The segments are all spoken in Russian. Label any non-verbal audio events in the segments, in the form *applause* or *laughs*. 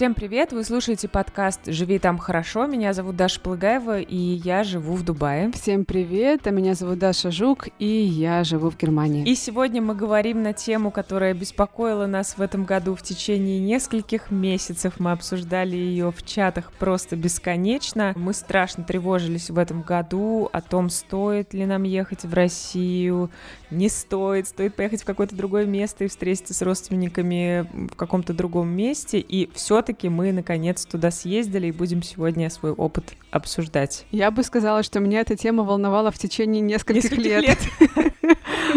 Всем привет! Вы слушаете подкаст «Живи там хорошо». Меня зовут Даша Плыгаева, и я живу в Дубае. Всем привет! А меня зовут Даша Жук, и я живу в Германии. И сегодня мы говорим на тему, которая беспокоила нас в этом году в течение нескольких месяцев. Мы обсуждали ее в чатах просто бесконечно. Мы страшно тревожились в этом году о том, стоит ли нам ехать в Россию, не стоит, стоит поехать в какое-то другое место и встретиться с родственниками в каком-то другом месте. И все-таки мы, наконец, туда съездили и будем сегодня свой опыт обсуждать. Я бы сказала, что меня эта тема волновала в течение нескольких, Нескольких лет. *laughs*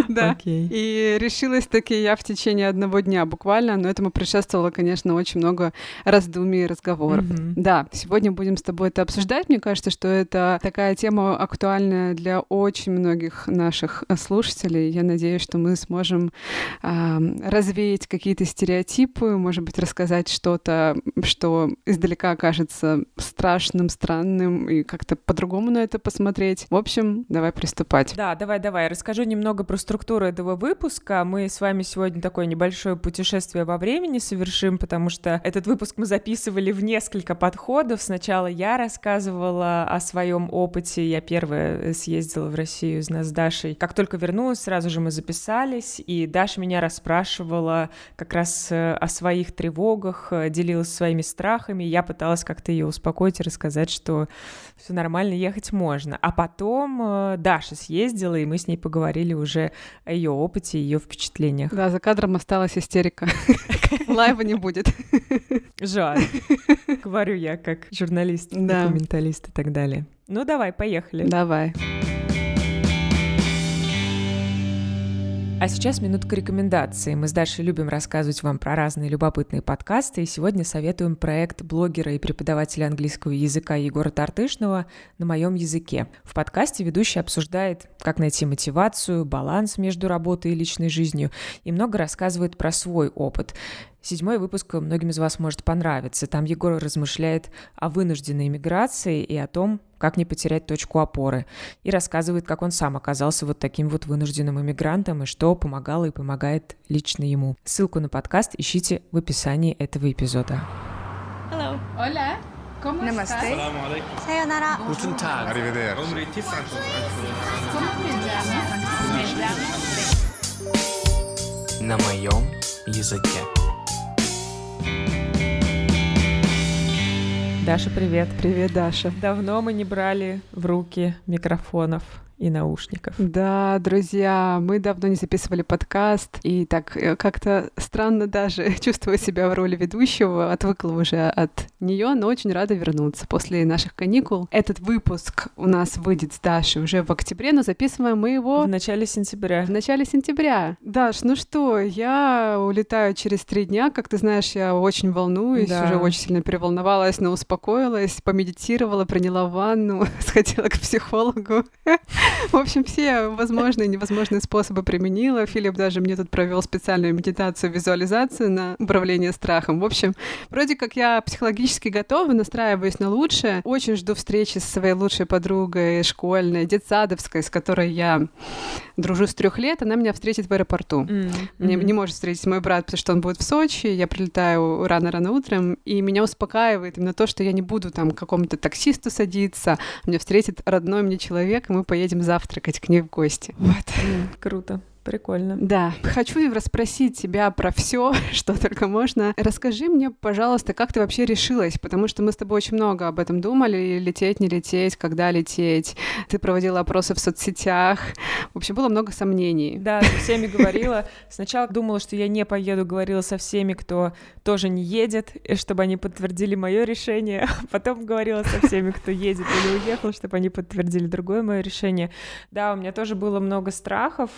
Да. И решилась таки я в течение одного дня буквально, но этому предшествовало, конечно, очень много раздумий и разговоров. Да, сегодня будем с тобой это обсуждать. Мне кажется, что это такая тема актуальная для очень многих наших э, слушателей. Я надеюсь, что мы сможем развеять какие-то стереотипы, может быть, рассказать что-то, что издалека кажется страшным, странным, и как-то по-другому на это посмотреть. В общем, давай приступать. Да, давай, давай. Расскажу немного про структуру этого выпуска. Мы с вами сегодня такое небольшое путешествие во времени совершим, потому что этот выпуск мы записывали в несколько подходов. Сначала я рассказывала о своем опыте. Я первая съездила в Россию из нас с Дашей. Как только вернулась, сразу же мы записались, и Даша меня расспрашивала как раз э, о своих тревогах, э, делилась своими страхами. Я пыталась как-то ее успокоить и рассказать, что все нормально, ехать можно. А потом э, Даша съездила, и мы с ней поговорили уже о ее опыте ее впечатлениях. Да, за кадром осталась истерика. *laughs* Лайва не будет. Жаль. *laughs* Говорю я как журналист, документалист и так далее. Ну давай, поехали. Давай. А сейчас минутка рекомендаций. Мы с Дашей любим рассказывать вам про разные любопытные подкасты, и сегодня советуем проект блогера и преподавателя английского языка Егора Тартышного «На моем языке». В подкасте ведущий обсуждает, как найти мотивацию, баланс между работой и личной жизнью, и много рассказывает про свой опыт. Седьмой выпуск многим из вас может понравиться. Там Егор размышляет о вынужденной миграции и о том, как не потерять точку опоры. И рассказывает, как он сам оказался вот таким вот вынужденным иммигрантом и что помогало и помогает лично ему. Ссылку на подкаст ищите в описании этого эпизода. Hello. Hola. На моем языке. Даша, привет. Привет, Даша. Давно мы не брали в руки микрофонов и наушников. Да, друзья, мы давно не записывали подкаст, и так э, как-то странно даже *laughs* чувствую себя в роли ведущего, отвыкла уже от нее, но очень рада вернуться после наших каникул. Этот выпуск у нас выйдет с Дашей уже в октябре, но записываем мы его В начале сентября. в начале сентября. Даш, ну что, я улетаю через три дня. Как ты знаешь, я очень волнуюсь, Да. уже очень сильно переволновалась, но успокоилась, помедитировала, приняла ванну, *laughs* сходила к психологу. *laughs* В общем, все возможные и невозможные способы применила. Филипп даже мне тут провел специальную медитацию, визуализацию на управление страхом. В общем, вроде как я психологически готова, настраиваюсь на лучшее. Очень жду встречи со своей лучшей подругой школьной, детсадовской, с которой я дружу с трех лет. Она меня встретит в аэропорту. М, Не, мгм. не может встретить мой брат, потому что он будет в Сочи. Я прилетаю рано-рано утром, и меня успокаивает именно то, что я не буду там к какому-то таксисту садиться. Меня встретит родной мне человек, и мы поедем завтракать к ней в гости. Вот. М, Круто. Прикольно. Да, хочу расспросить тебя про все, *laughs* что только можно. Расскажи мне, пожалуйста, как ты вообще решилась, потому что мы с тобой очень много об этом думали, лететь, не лететь, когда лететь. Ты проводила опросы в соцсетях. В общем, было много сомнений. Да, со всеми говорила. Сначала думала, что я не поеду, говорила со всеми, кто тоже не едет, и чтобы они подтвердили мое решение. *laughs* Потом говорила со всеми, кто едет или уехал, чтобы они подтвердили другое мое решение. Да, у меня тоже было много страхов.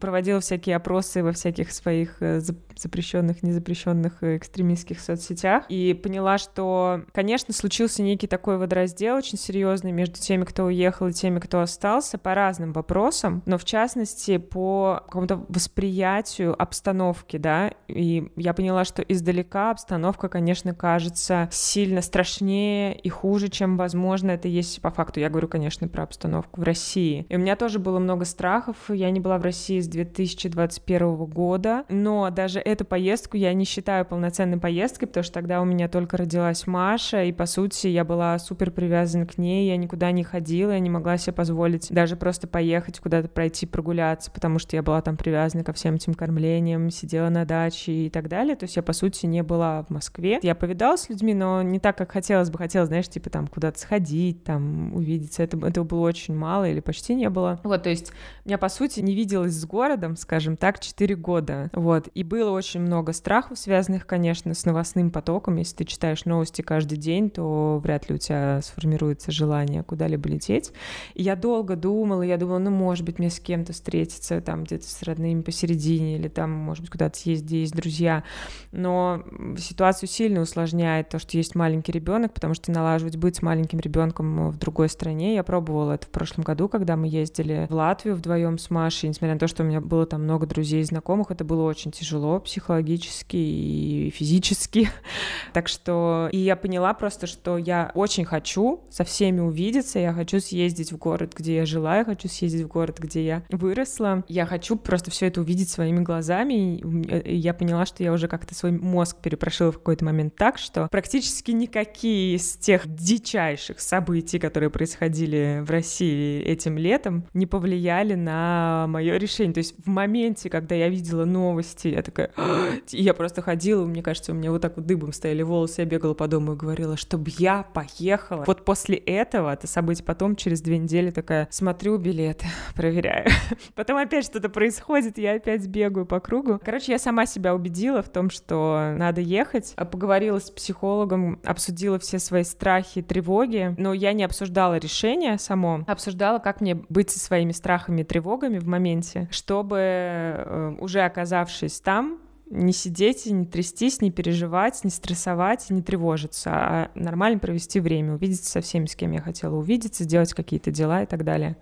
Проводила всякие опросы во всяких своих э, запрещенных, незапрещенных э, экстремистских соцсетях. И поняла, что, конечно, случился некий такой водораздел очень серьезный между теми, кто уехал, и теми, кто остался, по разным вопросам, но в частности по какому-то восприятию обстановки, да, и я поняла, что издалека обстановка, конечно, кажется сильно страшнее и хуже, чем, возможно, это есть по факту. Я говорю, конечно, про обстановку в России. И у меня тоже было много страхов, я не была в России с 2021 года, но даже эту поездку. Я не считаю полноценной поездкой, потому что тогда у меня только родилась Маша, и, по сути, я была супер привязана к ней, я никуда не ходила, я не могла себе позволить даже просто поехать куда-то пройти прогуляться, потому что я была там привязана ко всем этим кормлениям, сидела на даче и так далее, то есть я, по сути, не была в Москве. Я повидалась с людьми, но не так, как хотелось бы, хотелось, знаешь, типа там куда-то сходить, там увидеться, это, этого было очень мало или почти не было. Вот, то есть я, по сути, не виделась с городом, скажем так, 4 года, вот, и было очень много страхов, связанных, конечно, с новостным потоком, если ты читаешь новости каждый день, то вряд ли у тебя сформируется желание куда-либо лететь. И я долго думала, я думала, ну, может быть, мне с кем-то встретиться, там, где-то с родными посередине, или там, может быть, куда-то съездить, где есть друзья, но ситуацию сильно усложняет то, что есть маленький ребенок, потому что налаживать быть с маленьким ребенком в другой стране. Я пробовала это в прошлом году, когда мы ездили в Латвию вдвоем с Машей. Несмотря на то, что у меня было там много друзей и знакомых, это было очень тяжело психологически и физически. *laughs* так что и я поняла просто, что я очень хочу со всеми увидеться, я хочу съездить в город, где я жила, я хочу съездить в город, где я выросла. Я хочу просто все это увидеть своими глазами. И я поняла, что я уже как-то свой мозг перепрошила в какой-то момент так, что практически никакие из тех дичайших событий, которые происходили в России этим летом, не повлияли на мое решение. То есть в моменте, когда я видела новости, я такая... *gasps* я просто ходила, мне кажется, у меня вот так вот дыбом стояли волосы, я бегала по дому и говорила, чтобы я поехала. Вот после этого, это событие потом, через две недели такая, смотрю билеты, *laughs* проверяю. *laughs* Потом опять что-то происходит, я опять бегаю по кругу. Короче, я сама себя убедила в том, что надо ехать. Поговорила с психологом, обсудила все свои страхи, тревоги, но я не обсуждала решение само, обсуждала, как мне быть со своими страхами и тревогами в моменте, чтобы э, уже оказавшись там, не сидеть, не трястись, не переживать, не стрессовать, не тревожиться, а нормально провести время, увидеться со всеми, с кем я хотела увидеться, сделать какие-то дела и так далее.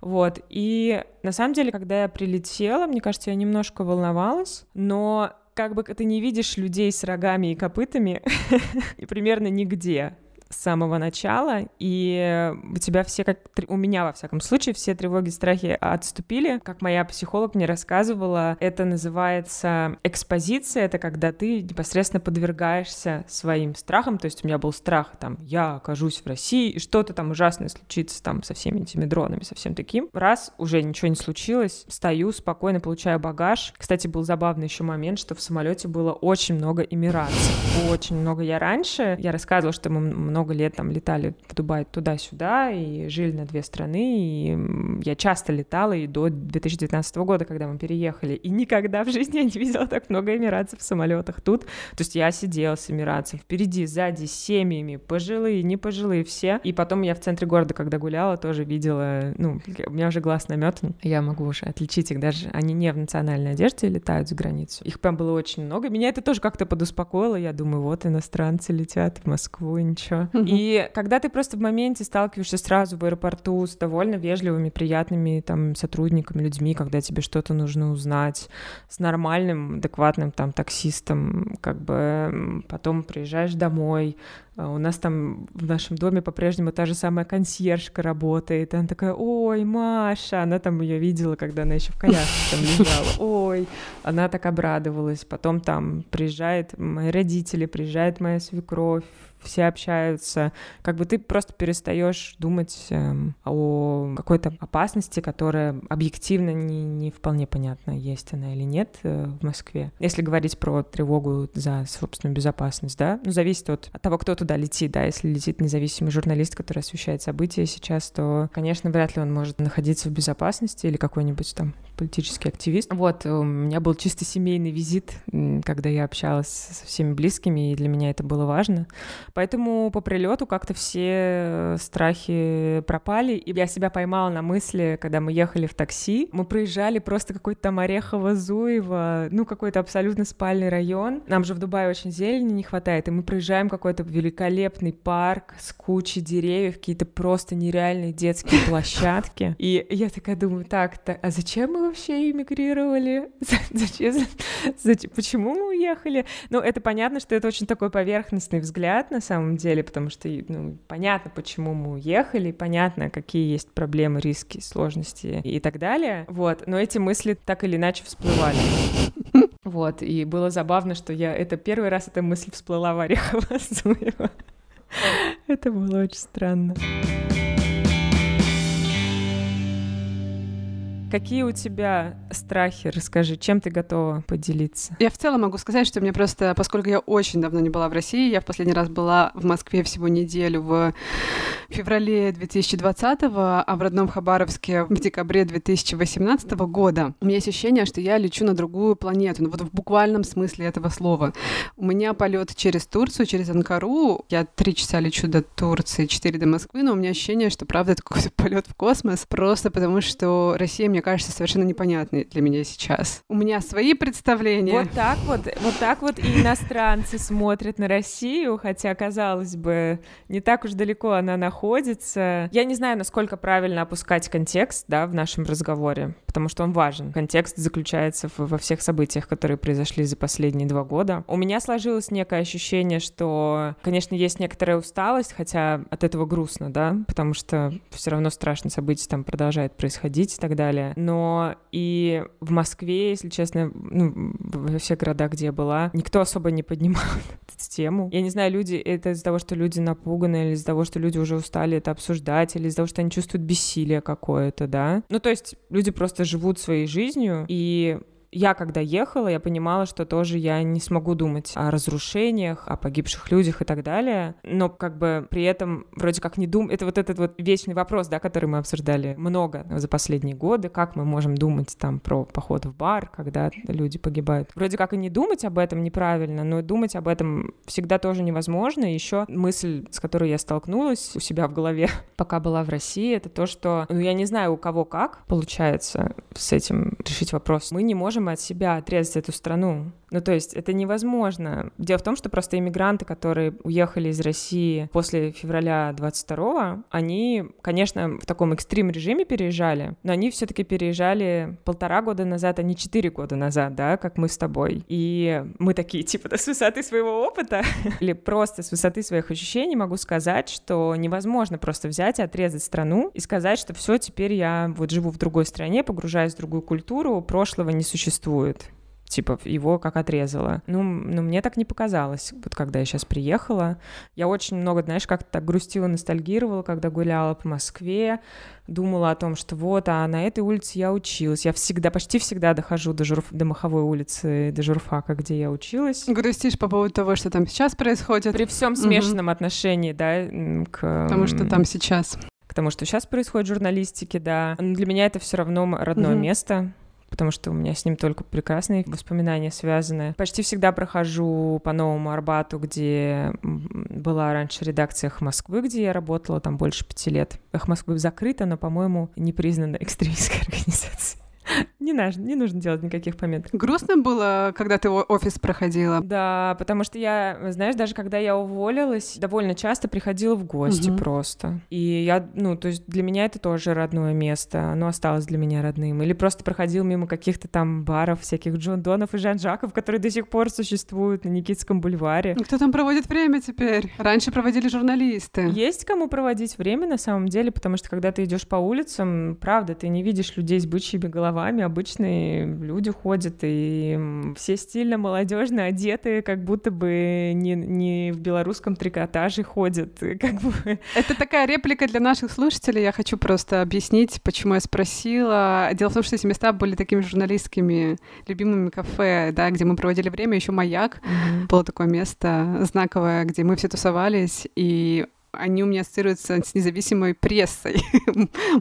Вот. И на самом деле, когда я прилетела, мне кажется, я немножко волновалась, но как бы ты не видишь людей с рогами и копытами *laughs* и примерно нигде с самого начала, и у тебя все, как у меня, во всяком случае, все тревоги, страхи отступили. Как моя психолог мне рассказывала, это называется экспозиция, это когда ты непосредственно подвергаешься своим страхам, то есть у меня был страх, там, я окажусь в России, и что-то там ужасное случится там со всеми этими дронами, со всем таким. Раз, уже ничего не случилось, стою спокойно, получаю багаж. Кстати, был забавный еще момент, что в самолете было очень много эмиратцев, очень много. Я раньше, я рассказывала, что мы много много лет там летали в Дубай туда-сюда и жили на две страны, и я часто летала и до 2019 года, когда мы переехали, и никогда в жизни я не видела так много эмиратцев в самолетах тут. То есть я сидела с эмиратцем впереди, сзади, с семьями, пожилые, не пожилые, все. И потом я в центре города, когда гуляла, тоже видела, ну, у меня уже глаз наметан, я могу уже отличить их, даже они не в национальной одежде летают за границу. Их прям было очень много. Меня это тоже как-то подуспокоило. Я думаю, вот иностранцы летят в Москву, ничего. И когда ты просто в моменте сталкиваешься сразу в аэропорту с довольно вежливыми, приятными там сотрудниками, людьми, когда тебе что-то нужно узнать, с нормальным, адекватным там таксистом, как бы потом приезжаешь домой, у нас там в нашем доме по-прежнему та же самая консьержка работает. И она такая, ой, Маша, она там ее видела, когда она еще в коляске там лежала. *laughs* Ой, она так обрадовалась. Потом там приезжает мои родители, приезжает моя свекровь, все общаются, как бы ты просто перестаешь думать э, о какой-то опасности, которая объективно не, не вполне понятна, есть она или нет э, в Москве. Если говорить про тревогу за собственную безопасность, да, ну, зависит от, от того, кто туда летит, да, если летит независимый журналист, который освещает события сейчас, то, конечно, вряд ли он может находиться в безопасности или какой-нибудь там политический активист. Вот, у меня был чисто семейный визит, когда я общалась со всеми близкими, и для меня это было важно. Поэтому по прилету как-то все страхи пропали, и я себя поймала на мысли, когда мы ехали в такси, мы проезжали просто какой-то там Орехово-Зуево, ну, какой-то абсолютно спальный район. Нам же в Дубае очень зелени не хватает, и мы проезжаем какой-то великолепный парк с кучей деревьев, какие-то просто нереальные детские *laughs* площадки. И я такая думаю, так, а зачем мы вообще эмигрировали? *laughs* Зачем? Почему мы уехали? Ну, это понятно, что это очень такой поверхностный взгляд на самом деле, потому что ну, понятно, почему мы уехали, понятно, какие есть проблемы, риски, сложности и так далее. Вот, но эти мысли так или иначе всплывали. *laughs* Вот, и было забавно, что я... Это первый раз эта мысль всплыла в Орехово *laughs* Это было очень странно. Какие у тебя страхи? Расскажи, чем ты готова поделиться? Я в целом могу сказать, что мне просто, поскольку я очень давно не была в России, я в последний раз была в Москве всего неделю в феврале 2020, а в родном Хабаровске в декабре 2018 года. У меня есть ощущение, что я лечу на другую планету, ну вот в буквальном смысле этого слова. У меня полет через Турцию, через Анкару. Я три часа лечу до Турции, четыре до Москвы, но у меня ощущение, что правда это какой-то полет в космос, просто потому что Россия мне кажется совершенно непонятной для меня сейчас. У меня свои представления. Вот так вот, вот так вот и иностранцы смотрят на Россию, хотя, казалось бы, не так уж далеко она находится. Я не знаю, насколько правильно опускать контекст, да, в нашем разговоре, потому что он важен. Контекст заключается в, во всех событиях, которые произошли за последние два года. У меня сложилось некое ощущение, что, конечно, есть некоторая усталость, хотя от этого грустно, да, потому что все равно страшные события там продолжают происходить и так далее. Но и в Москве, если честно, ну, во всех городах, где я была, никто особо не поднимал *laughs* эту тему. Я не знаю, люди, это из-за того, что люди напуганы, или из-за того, что люди уже устали стали это обсуждать, или из-за того, что они чувствуют бессилие какое-то, да. Ну, то есть люди просто живут своей жизнью, и я когда ехала, я понимала, что тоже я не смогу думать о разрушениях, о погибших людях и так далее, но как бы при этом вроде как не дум... Это вот этот вот вечный вопрос, да, который мы обсуждали много за последние годы, как мы можем думать там про поход в бар, когда люди погибают. Вроде как и не думать об этом неправильно, но думать об этом всегда тоже невозможно. Еще мысль, с которой я столкнулась у себя в голове, *laughs* пока была в России, это то, что, ну, я не знаю, у кого как получается с этим решить вопрос. Мы не можем можем от себя отрезать эту страну. Ну, то есть это невозможно. Дело в том, что просто иммигранты, которые уехали из России после февраля 22 они, конечно, в таком экстрим-режиме переезжали, но они все таки переезжали полтора года назад, а не четыре года назад, да, как мы с тобой. И мы такие, типа, да, с высоты своего опыта или просто с высоты своих ощущений могу сказать, что невозможно просто взять и отрезать страну и сказать, что все, теперь я вот живу в другой стране, погружаюсь в другую культуру, прошлого не существует типа его как отрезала. Ну, ну, мне так не показалось, вот когда я сейчас приехала. Я очень много, знаешь, как-то так грустила, ностальгировала, когда гуляла по Москве, думала о том, что вот, а на этой улице я училась. Я всегда, почти всегда дохожу до, журф, до Маховой улицы, до журфака, где я училась. Грустишь по поводу того, что там сейчас происходит? При всем смешанном угу. отношении, да, к... Потому что там сейчас к тому, что сейчас происходит в журналистике, да. Но для меня это все равно родное mm место потому что у меня с ним только прекрасные воспоминания связаны. Почти всегда прохожу по Новому Арбату, где была раньше редакция «Эх Москвы», где я работала там больше пяти лет. «Эх Москвы» закрыта, но, по-моему, не признана экстремистской *laughs* организацией. Не, нужно, не нужно делать никаких пометок. Грустно было, когда ты офис проходила? Да, потому что я, знаешь, даже когда я уволилась, довольно часто приходила в гости угу. просто. И я, ну, то есть для меня это тоже родное место, оно осталось для меня родным. Или просто проходил мимо каких-то там баров, всяких Джон Донов и Жан Жаков, которые до сих пор существуют на Никитском бульваре. Кто там проводит время теперь? Раньше проводили журналисты. Есть кому проводить время на самом деле, потому что когда ты идешь по улицам, правда, ты не видишь людей с бычьими головами, головами обычные люди ходят, и все стильно молодежно одеты, как будто бы не, не в белорусском трикотаже ходят. Как бы. Это такая реплика для наших слушателей. Я хочу просто объяснить, почему я спросила. Дело в том, что эти места были такими журналистскими любимыми кафе, да, где мы проводили время, еще маяк. Mm-hmm. Было такое место знаковое, где мы все тусовались, и они у меня ассоциируются с независимой прессой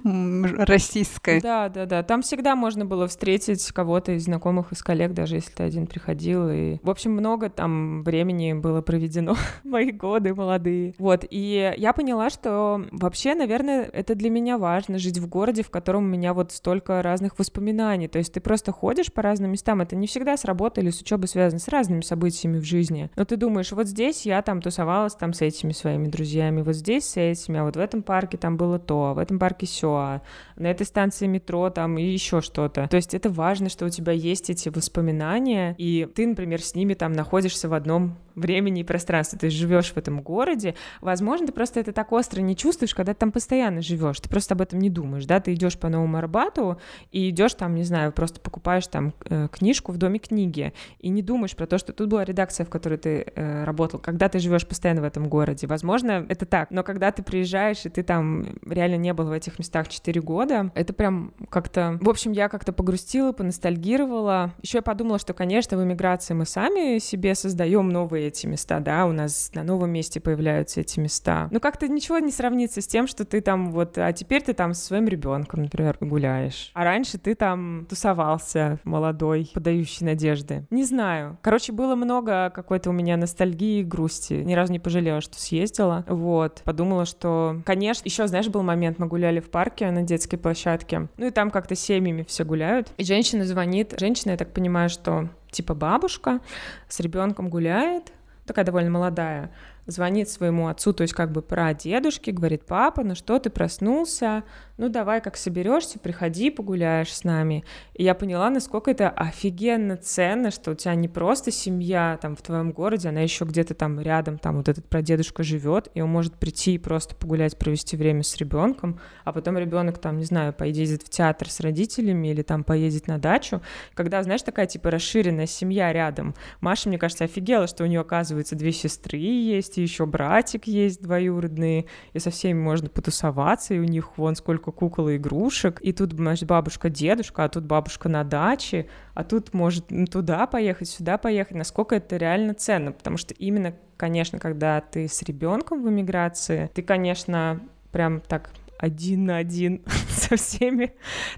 *laughs* российской. Да, да, да. Там всегда можно было встретить кого-то из знакомых, из коллег, даже если ты один приходил. И, в общем, много там времени было проведено *laughs* мои годы молодые. Вот, и я поняла, что вообще, наверное, это для меня важно, жить в городе, в котором у меня вот столько разных воспоминаний. То есть ты просто ходишь по разным местам, это не всегда с работой или с учебой связано, с разными событиями в жизни. Но ты думаешь, вот здесь я там тусовалась там с этими своими друзьями, знакомыми вот здесь с этими, а вот в этом парке там было то, а в этом парке все, а на этой станции метро там и еще что-то. То есть это важно, что у тебя есть эти воспоминания, и ты, например, с ними там находишься в одном времени и пространстве, ты живешь в этом городе, возможно, ты просто это так остро не чувствуешь, когда ты там постоянно живешь, ты просто об этом не думаешь, да, ты идешь по Новому Арбату и идешь там, не знаю, просто покупаешь там э, книжку в доме книги и не думаешь про то, что тут была редакция, в которой ты э, работал, когда ты живешь постоянно в этом городе, возможно, это так, но когда ты приезжаешь и ты там реально не был в этих местах 4 года, это прям как-то, в общем, я как-то погрустила, поностальгировала, еще я подумала, что, конечно, в эмиграции мы сами себе создаем новые эти места, да, у нас на новом месте появляются эти места. Но как-то ничего не сравнится с тем, что ты там вот, а теперь ты там со своим ребенком, например, гуляешь. А раньше ты там тусовался, молодой, подающий надежды. Не знаю. Короче, было много какой-то у меня ностальгии и грусти. Ни разу не пожалела, что съездила. Вот. Подумала, что, конечно, еще, знаешь, был момент, мы гуляли в парке на детской площадке. Ну и там как-то семьями все гуляют. И женщина звонит. Женщина, я так понимаю, что типа бабушка с ребенком гуляет, такая довольно молодая, звонит своему отцу, то есть как бы про дедушки, говорит, папа, ну что, ты проснулся, ну давай, как соберешься, приходи, погуляешь с нами. И я поняла, насколько это офигенно ценно, что у тебя не просто семья там в твоем городе, она еще где-то там рядом, там вот этот прадедушка живет, и он может прийти и просто погулять, провести время с ребенком, а потом ребенок там, не знаю, поедет в театр с родителями или там поедет на дачу. Когда, знаешь, такая типа расширенная семья рядом. Маша, мне кажется, офигела, что у нее, оказывается, две сестры есть, еще братик есть двоюродный, и со всеми можно потусоваться, и у них вон сколько кукол и игрушек, и тут, значит, бабушка, дедушка, а тут бабушка на даче, а тут может туда поехать, сюда поехать, насколько это реально ценно, потому что именно, конечно, когда ты с ребенком в эмиграции, ты, конечно, прям так один на один *laughs* со всеми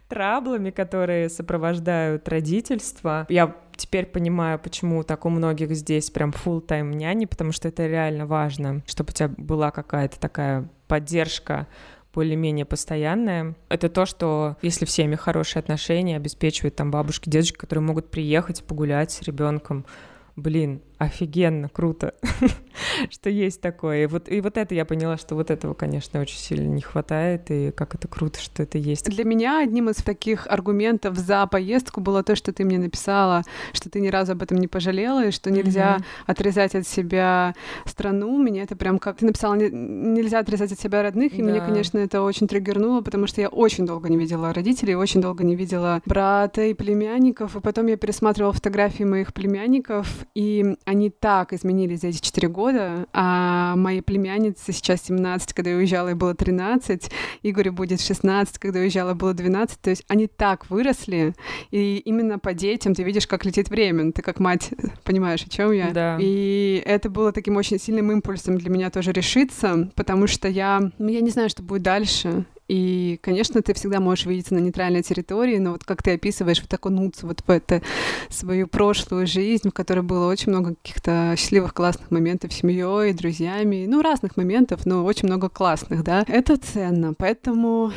траблами, которые сопровождают родительство. Я теперь понимаю, почему так у многих здесь прям full тайм няни, потому что это реально важно, чтобы у тебя была какая-то такая поддержка более-менее постоянная. Это то, что если в семье хорошие отношения, обеспечивают там бабушки, дедушки, которые могут приехать погулять с ребенком. Блин, офигенно, круто, *laughs* что есть такое. И вот, и вот это я поняла, что вот этого, конечно, очень сильно не хватает, и как это круто, что это есть. Для меня одним из таких аргументов за поездку было то, что ты мне написала, что ты ни разу об этом не пожалела, и что нельзя mm-hmm. отрезать от себя страну. Меня это прям как... Ты написала, нельзя отрезать от себя родных, да. и меня, конечно, это очень триггернуло, потому что я очень долго не видела родителей, очень долго не видела брата и племянников, и потом я пересматривала фотографии моих племянников, и они так изменились за эти четыре года, а моей племяннице сейчас 17, когда я уезжала, ей было 13, Игорю будет 16, когда я уезжала, было 12, то есть они так выросли, и именно по детям ты видишь, как летит время, ты как мать понимаешь, о чем я. Да. И это было таким очень сильным импульсом для меня тоже решиться, потому что я, ну, я не знаю, что будет дальше, и, конечно, ты всегда можешь видеться на нейтральной территории, но вот как ты описываешь, вот окунуться вот в это свою прошлую жизнь, в которой было очень много каких-то счастливых, классных моментов с семьей, друзьями, ну, разных моментов, но очень много классных, да, это ценно. Поэтому,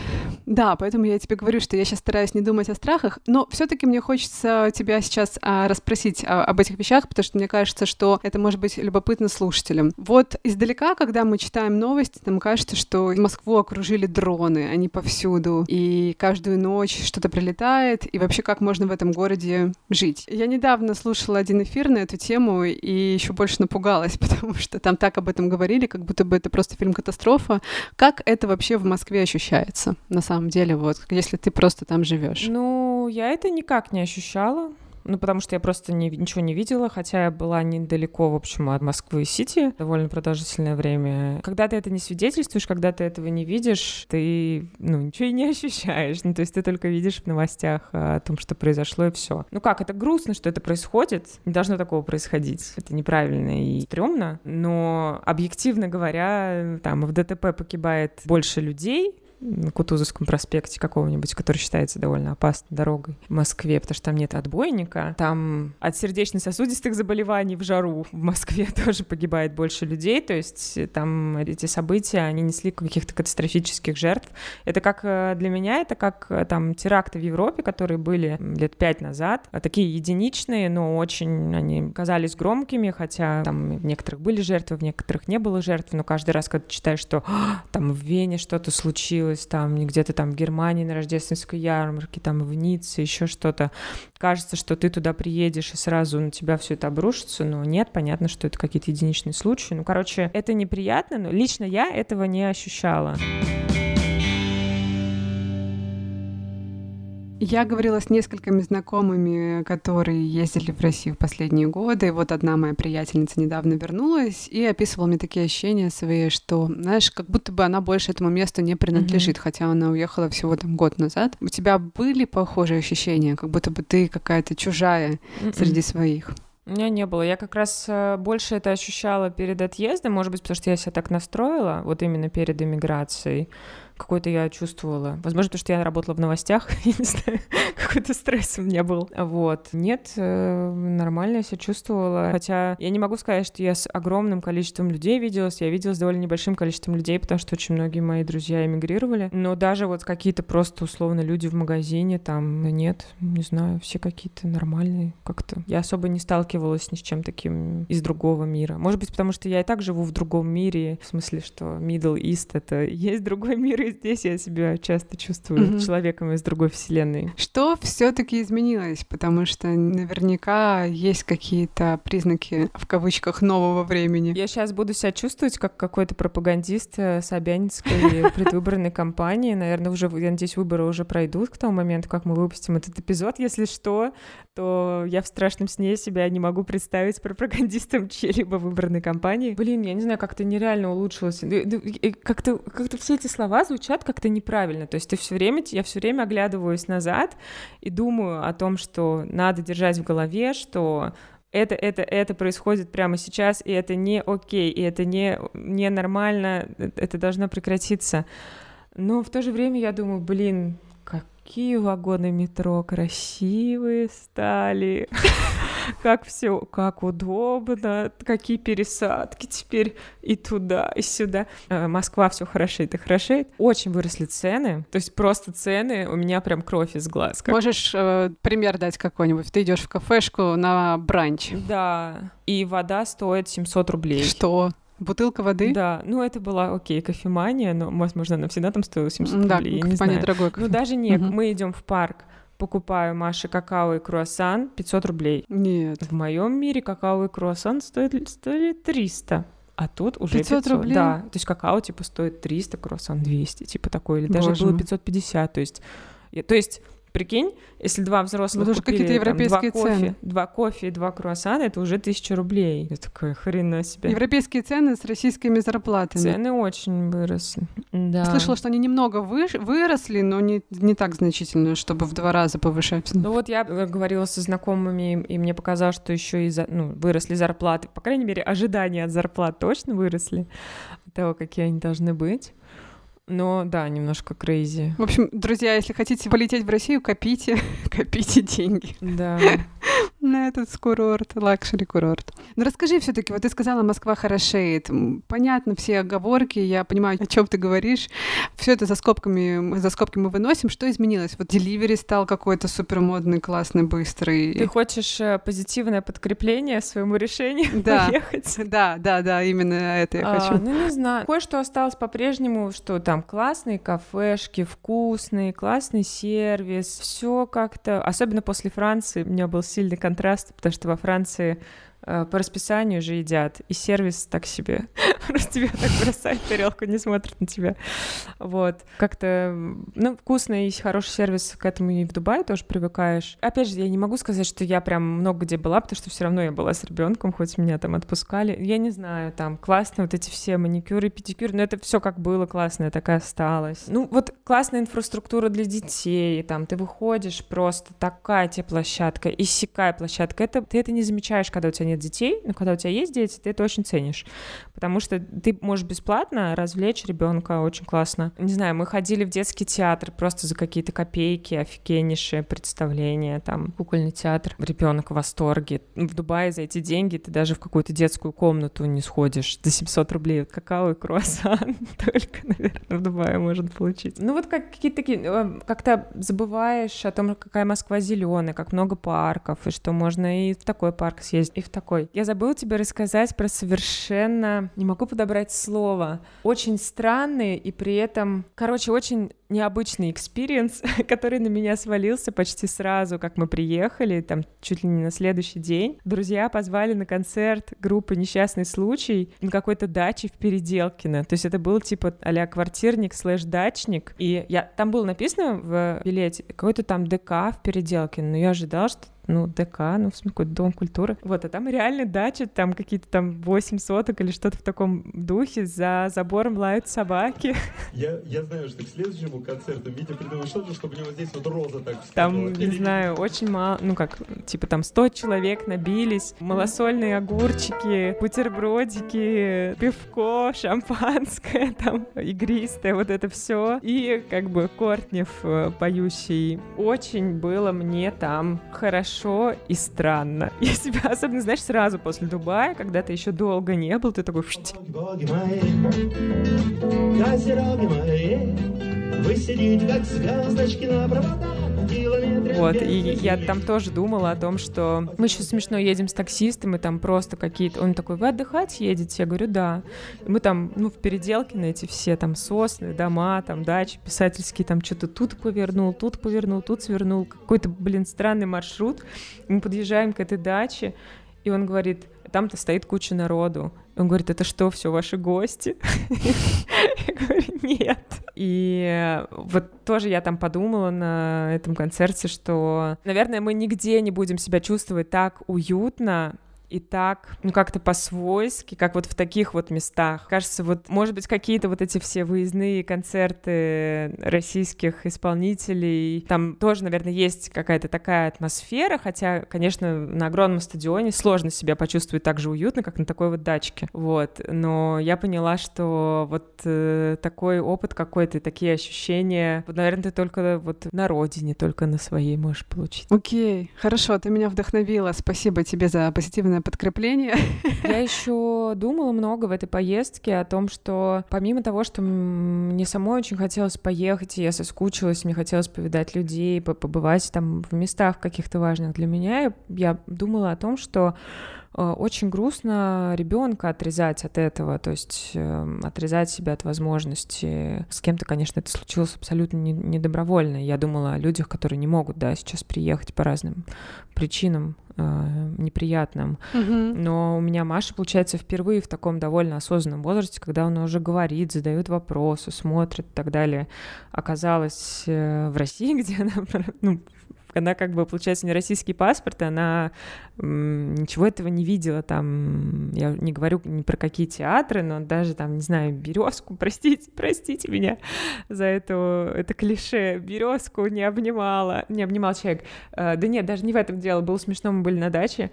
да, поэтому я тебе говорю, что я сейчас стараюсь не думать о страхах, но все-таки мне хочется тебя сейчас а, расспросить а, об этих вещах, потому что мне кажется, что это может быть любопытно слушателям. Вот издалека, когда мы читаем новости, нам кажется, что Москву окружили дроны, они повсюду, и каждую ночь что-то прилетает, и вообще как можно в этом городе жить. Я недавно слушала один эфир на эту тему и еще больше напугалась, *laughs* потому что там так об этом говорили, как будто бы это просто фильм «Катастрофа». Как это вообще в Москве ощущается на самом деле, вот, если ты просто там живешь? Ну, я это никак не ощущала ну, потому что я просто не, ничего не видела, хотя я была недалеко, в общем, от Москвы-Сити довольно продолжительное время. Когда ты это не свидетельствуешь, когда ты этого не видишь, ты, ну, ничего и не *laughs* ощущаешь. Ну, то есть ты только видишь в новостях о том, что произошло, и все. Ну как, это грустно, что это происходит. Не должно такого происходить. Это неправильно и стрёмно. Но, объективно говоря, там в ДТП погибает больше людей, на Кутузовском проспекте какого-нибудь, который считается довольно опасной дорогой в Москве, потому что там нет отбойника. Там от сердечно-сосудистых заболеваний в жару в Москве *laughs* тоже погибает больше людей, то есть там эти события, они несли каких-то катастрофических жертв. Это как э, для меня, это как э, там теракты в Европе, которые были лет пять назад, а такие единичные, но очень они казались громкими, хотя там в некоторых были жертвы, в некоторых не было жертв, но каждый раз, когда читаешь, что «А, там в Вене что-то случилось, там где-то там в Германии на рождественской ярмарке, там в Ницце, еще что-то, кажется, что ты туда приедешь и сразу на тебя все это обрушится, но нет, понятно, что это какие-то единичные случаи. Ну, короче, это неприятно, но лично я этого не ощущала. Я говорила с несколькими знакомыми, которые ездили в Россию в последние годы. И вот одна моя приятельница недавно вернулась и описывала мне такие ощущения свои, что, знаешь, как будто бы она больше этому месту не принадлежит, mm-hmm. хотя она уехала всего там год назад. У тебя были похожие ощущения, как будто бы ты какая-то чужая Mm-mm. среди своих? У меня не было. Я как раз э, больше это ощущала перед отъездом, может быть, потому что я себя так настроила, вот именно перед эмиграцией какой-то я чувствовала. Возможно, потому что я работала в новостях, *laughs* я не знаю, *laughs* какой-то стресс у меня был. Вот. Нет, э, нормально я себя чувствовала. Хотя я не могу сказать, что я с огромным количеством людей виделась. Я виделась с довольно небольшим количеством людей, потому что очень многие мои друзья эмигрировали. Но даже вот какие-то просто условно люди в магазине, там, нет, не знаю, все какие-то нормальные как-то. Я особо не сталкивалась ни с чем таким из другого мира. Может быть, потому что я и так живу в другом мире, в смысле, что Middle East — это есть другой мир, здесь я себя часто чувствую mm-hmm. человеком из другой вселенной. Что все-таки изменилось? Потому что наверняка есть какие-то признаки в кавычках нового времени. Я сейчас буду себя чувствовать как какой-то пропагандист э, Собянинской *laughs* предвыборной кампании. Наверное, уже, я надеюсь, выборы уже пройдут к тому моменту, как мы выпустим этот эпизод. Если что, то я в страшном сне себя не могу представить пропагандистом *laughs* чьей-либо выборной кампании. Блин, я не знаю, как-то нереально улучшилось. Как-то как все эти слова звучат звучат как-то неправильно. То есть ты все время, я все время оглядываюсь назад и думаю о том, что надо держать в голове, что это, это, это происходит прямо сейчас, и это не окей, и это не, не нормально, это должно прекратиться. Но в то же время я думаю, блин, какие вагоны метро красивые стали. *laughs* как все, как удобно, какие пересадки теперь и туда, и сюда. Э, Москва все хорошеет и хорошеет. Очень выросли цены, то есть просто цены, у меня прям кровь из глаз. Как... Можешь э, пример дать какой-нибудь? Ты идешь в кафешку на бранч. Да, и вода стоит 700 рублей. Что? Бутылка воды? Да, ну это была, окей, кофемания, но, возможно, она всегда там стоила 700 да, рублей, я не знаю. дорогой кофе. Ну даже нет, угу. мы идем в парк, покупаю Маше какао и круассан 500 рублей. Нет. В моем мире какао и круассан стоят, стоили 300. А тут уже 500, 500 рублей? Да, то есть какао, типа, стоит 300, круассан 200, типа такой, или даже Боже было 550, то есть... То есть Прикинь, если два взрослых вот купили какие-то европейские там, два цены. кофе, два кофе и два круассана, это уже тысяча рублей. Я такая, хрена себе. Европейские цены с российскими зарплатами. Цены очень выросли. Да. Слышала, что они немного вы... выросли, но не, не так значительно, чтобы в два раза повышать. Ну вот я э, говорила со знакомыми, и мне показалось, что еще и за... ну, выросли зарплаты. По крайней мере, ожидания от зарплат точно выросли, того, какие они должны быть. Но да, немножко crazy. В общем, друзья, если хотите полететь в Россию, копите, *laughs* копите деньги. Да. *laughs* на этот курорт, luxury-курорт. Но расскажи все таки вот ты сказала, Москва хорошеет. Понятно все оговорки, я понимаю, о чем ты говоришь. Все это за скобками, за скобки мы выносим. Что изменилось? Вот delivery стал какой-то супер модный, классный, быстрый. Ты хочешь э, позитивное подкрепление своему решению да. *laughs* поехать? Да, да, да, именно это я а, хочу. Ну, не знаю. Кое-что осталось по-прежнему, что там классные кафешки, вкусные, классный сервис, все как-то, особенно после Франции, у меня был сильный контакт контраст, потому что во Франции по расписанию же едят, и сервис так себе. *laughs* Просто тебя так бросает тарелку, не смотрит на тебя. Вот. Как-то, ну, вкусно и хороший сервис к этому и в Дубае тоже привыкаешь. Опять же, я не могу сказать, что я прям много где была, потому что все равно я была с ребенком, хоть меня там отпускали. Я не знаю, там классно вот эти все маникюры, педикюры, но это все как было классно, так и осталось. Ну, вот классная инфраструктура для детей, там ты выходишь просто такая тебе площадка, иссякая площадка. Это, ты это не замечаешь, когда у тебя нет детей, но когда у тебя есть дети, ты это очень ценишь. Потому что ты можешь бесплатно развлечь ребенка очень классно. Не знаю, мы ходили в детский театр просто за какие-то копейки, офигеннейшие представления, там, кукольный театр, ребенок в восторге. В Дубае за эти деньги ты даже в какую-то детскую комнату не сходишь. За 700 рублей какао и круассан *laughs* только, наверное, в Дубае можно получить. Ну вот как, какие-то такие, э, как-то забываешь о том, какая Москва зеленая, как много парков, и что можно и в такой парк съездить, и в такой. Я забыла тебе рассказать про совершенно, не могу подобрать слово, очень странный и при этом, короче, очень необычный experience, *laughs* который на меня свалился почти сразу, как мы приехали, там чуть ли не на следующий день. Друзья позвали на концерт группы «Несчастный случай» на какой-то даче в Переделкино. То есть это был типа а квартирник слэш дачник. И я, там было написано в билете какой-то там ДК в Переделкино, но я ожидала, что ну, ДК, ну, в смысле, какой-то дом культуры. Вот, а там реально дача, там какие-то там 8 соток или что-то в таком духе, за забором лают собаки. Я, я знаю, что к следующему концерту. Витя придумал что-то, чтобы у него здесь вот роза так Там, не знаю, очень мало, ну как, типа там 100 человек набились, малосольные огурчики, бутербродики, пивко, шампанское, *laughs* там, игристое, вот это все. И как бы Кортнев э, поющий. Очень было мне там хорошо и странно. *laughs* Я себя, особенно, знаешь, сразу после Дубая, когда ты еще долго не был, ты такой... Боги мои, вы сидите, как звездочки на проводах. Вот, и я там тоже думала о том, что мы еще смешно едем с таксистом, и там просто какие-то... Он такой, вы отдыхать едете? Я говорю, да. И мы там, ну, в переделке на эти все там сосны, дома, там дачи писательские, там что-то тут повернул, тут повернул, тут свернул. Какой-то, блин, странный маршрут. Мы подъезжаем к этой даче, и он говорит, там-то стоит куча народу. Он говорит, это что, все ваши гости? *laughs* Я говорю, нет. И вот тоже я там подумала на этом концерте, что, наверное, мы нигде не будем себя чувствовать так уютно, и так, ну как-то по-свойски, как вот в таких вот местах. Кажется, вот, может быть, какие-то вот эти все выездные концерты российских исполнителей, там тоже, наверное, есть какая-то такая атмосфера, хотя, конечно, на огромном стадионе сложно себя почувствовать так же уютно, как на такой вот дачке, вот. Но я поняла, что вот э, такой опыт какой-то, такие ощущения, вот, наверное, ты только вот на родине, только на своей можешь получить. Окей, okay. хорошо, ты меня вдохновила, спасибо тебе за позитивное полезное подкрепление. Я *laughs* еще думала много в этой поездке о том, что помимо того, что мне самой очень хотелось поехать, и я соскучилась, мне хотелось повидать людей, побывать там в местах каких-то важных для меня, я думала о том, что очень грустно ребенка отрезать от этого, то есть э, отрезать себя от возможности. С кем-то, конечно, это случилось абсолютно недобровольно. Я думала о людях, которые не могут, да, сейчас приехать по разным причинам э, неприятным. Mm-hmm. Но у меня Маша, получается, впервые в таком довольно осознанном возрасте, когда он уже говорит, задает вопросы, смотрит и так далее, оказалась э, в России, *laughs* где она ну, она как бы, получается, не российский паспорт, она ничего этого не видела там, я не говорю ни про какие театры, но даже там, не знаю, березку, *laughs* простите, простите меня за это, это клише, березку не обнимала, не обнимал человек. А, да нет, даже не в этом дело, было смешно, мы были на даче,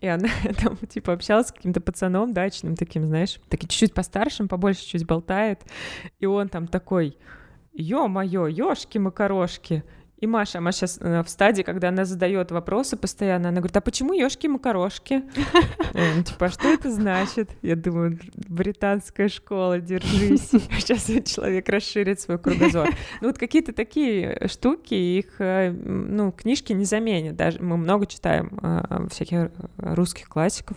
и она *laughs* там, типа, общалась с каким-то пацаном дачным таким, знаешь, таким чуть-чуть постаршим, побольше чуть болтает. И он там такой, ё-моё, ёшки-макарошки. И Маша, Маша сейчас э, в стадии, когда она задает вопросы постоянно, она говорит, а почему ёшки-макарошки? *laughs* Э, типа, а что это значит? Я думаю, британская школа, держись. *laughs* Сейчас человек расширит свой кругозор. Ну вот какие-то такие штуки, их, э, ну, книжки не заменят. Даже мы много читаем всяких русских классиков,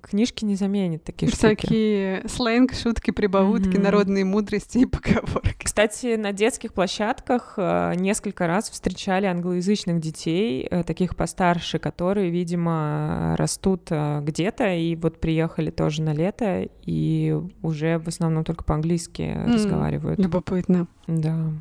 Книжки не заменят такие *laughs* штуки. Всякие сленг, шутки, прибаутки, mm-hmm. народные мудрости и поговорки. Кстати, на детских площадках э, несколько раз встречали англоязычных детей, э, таких постарше, которые, видимо, растут э, где-то и вот приехали тоже на лето и уже в основном только по-английски mm, разговаривают. Любопытно. Да.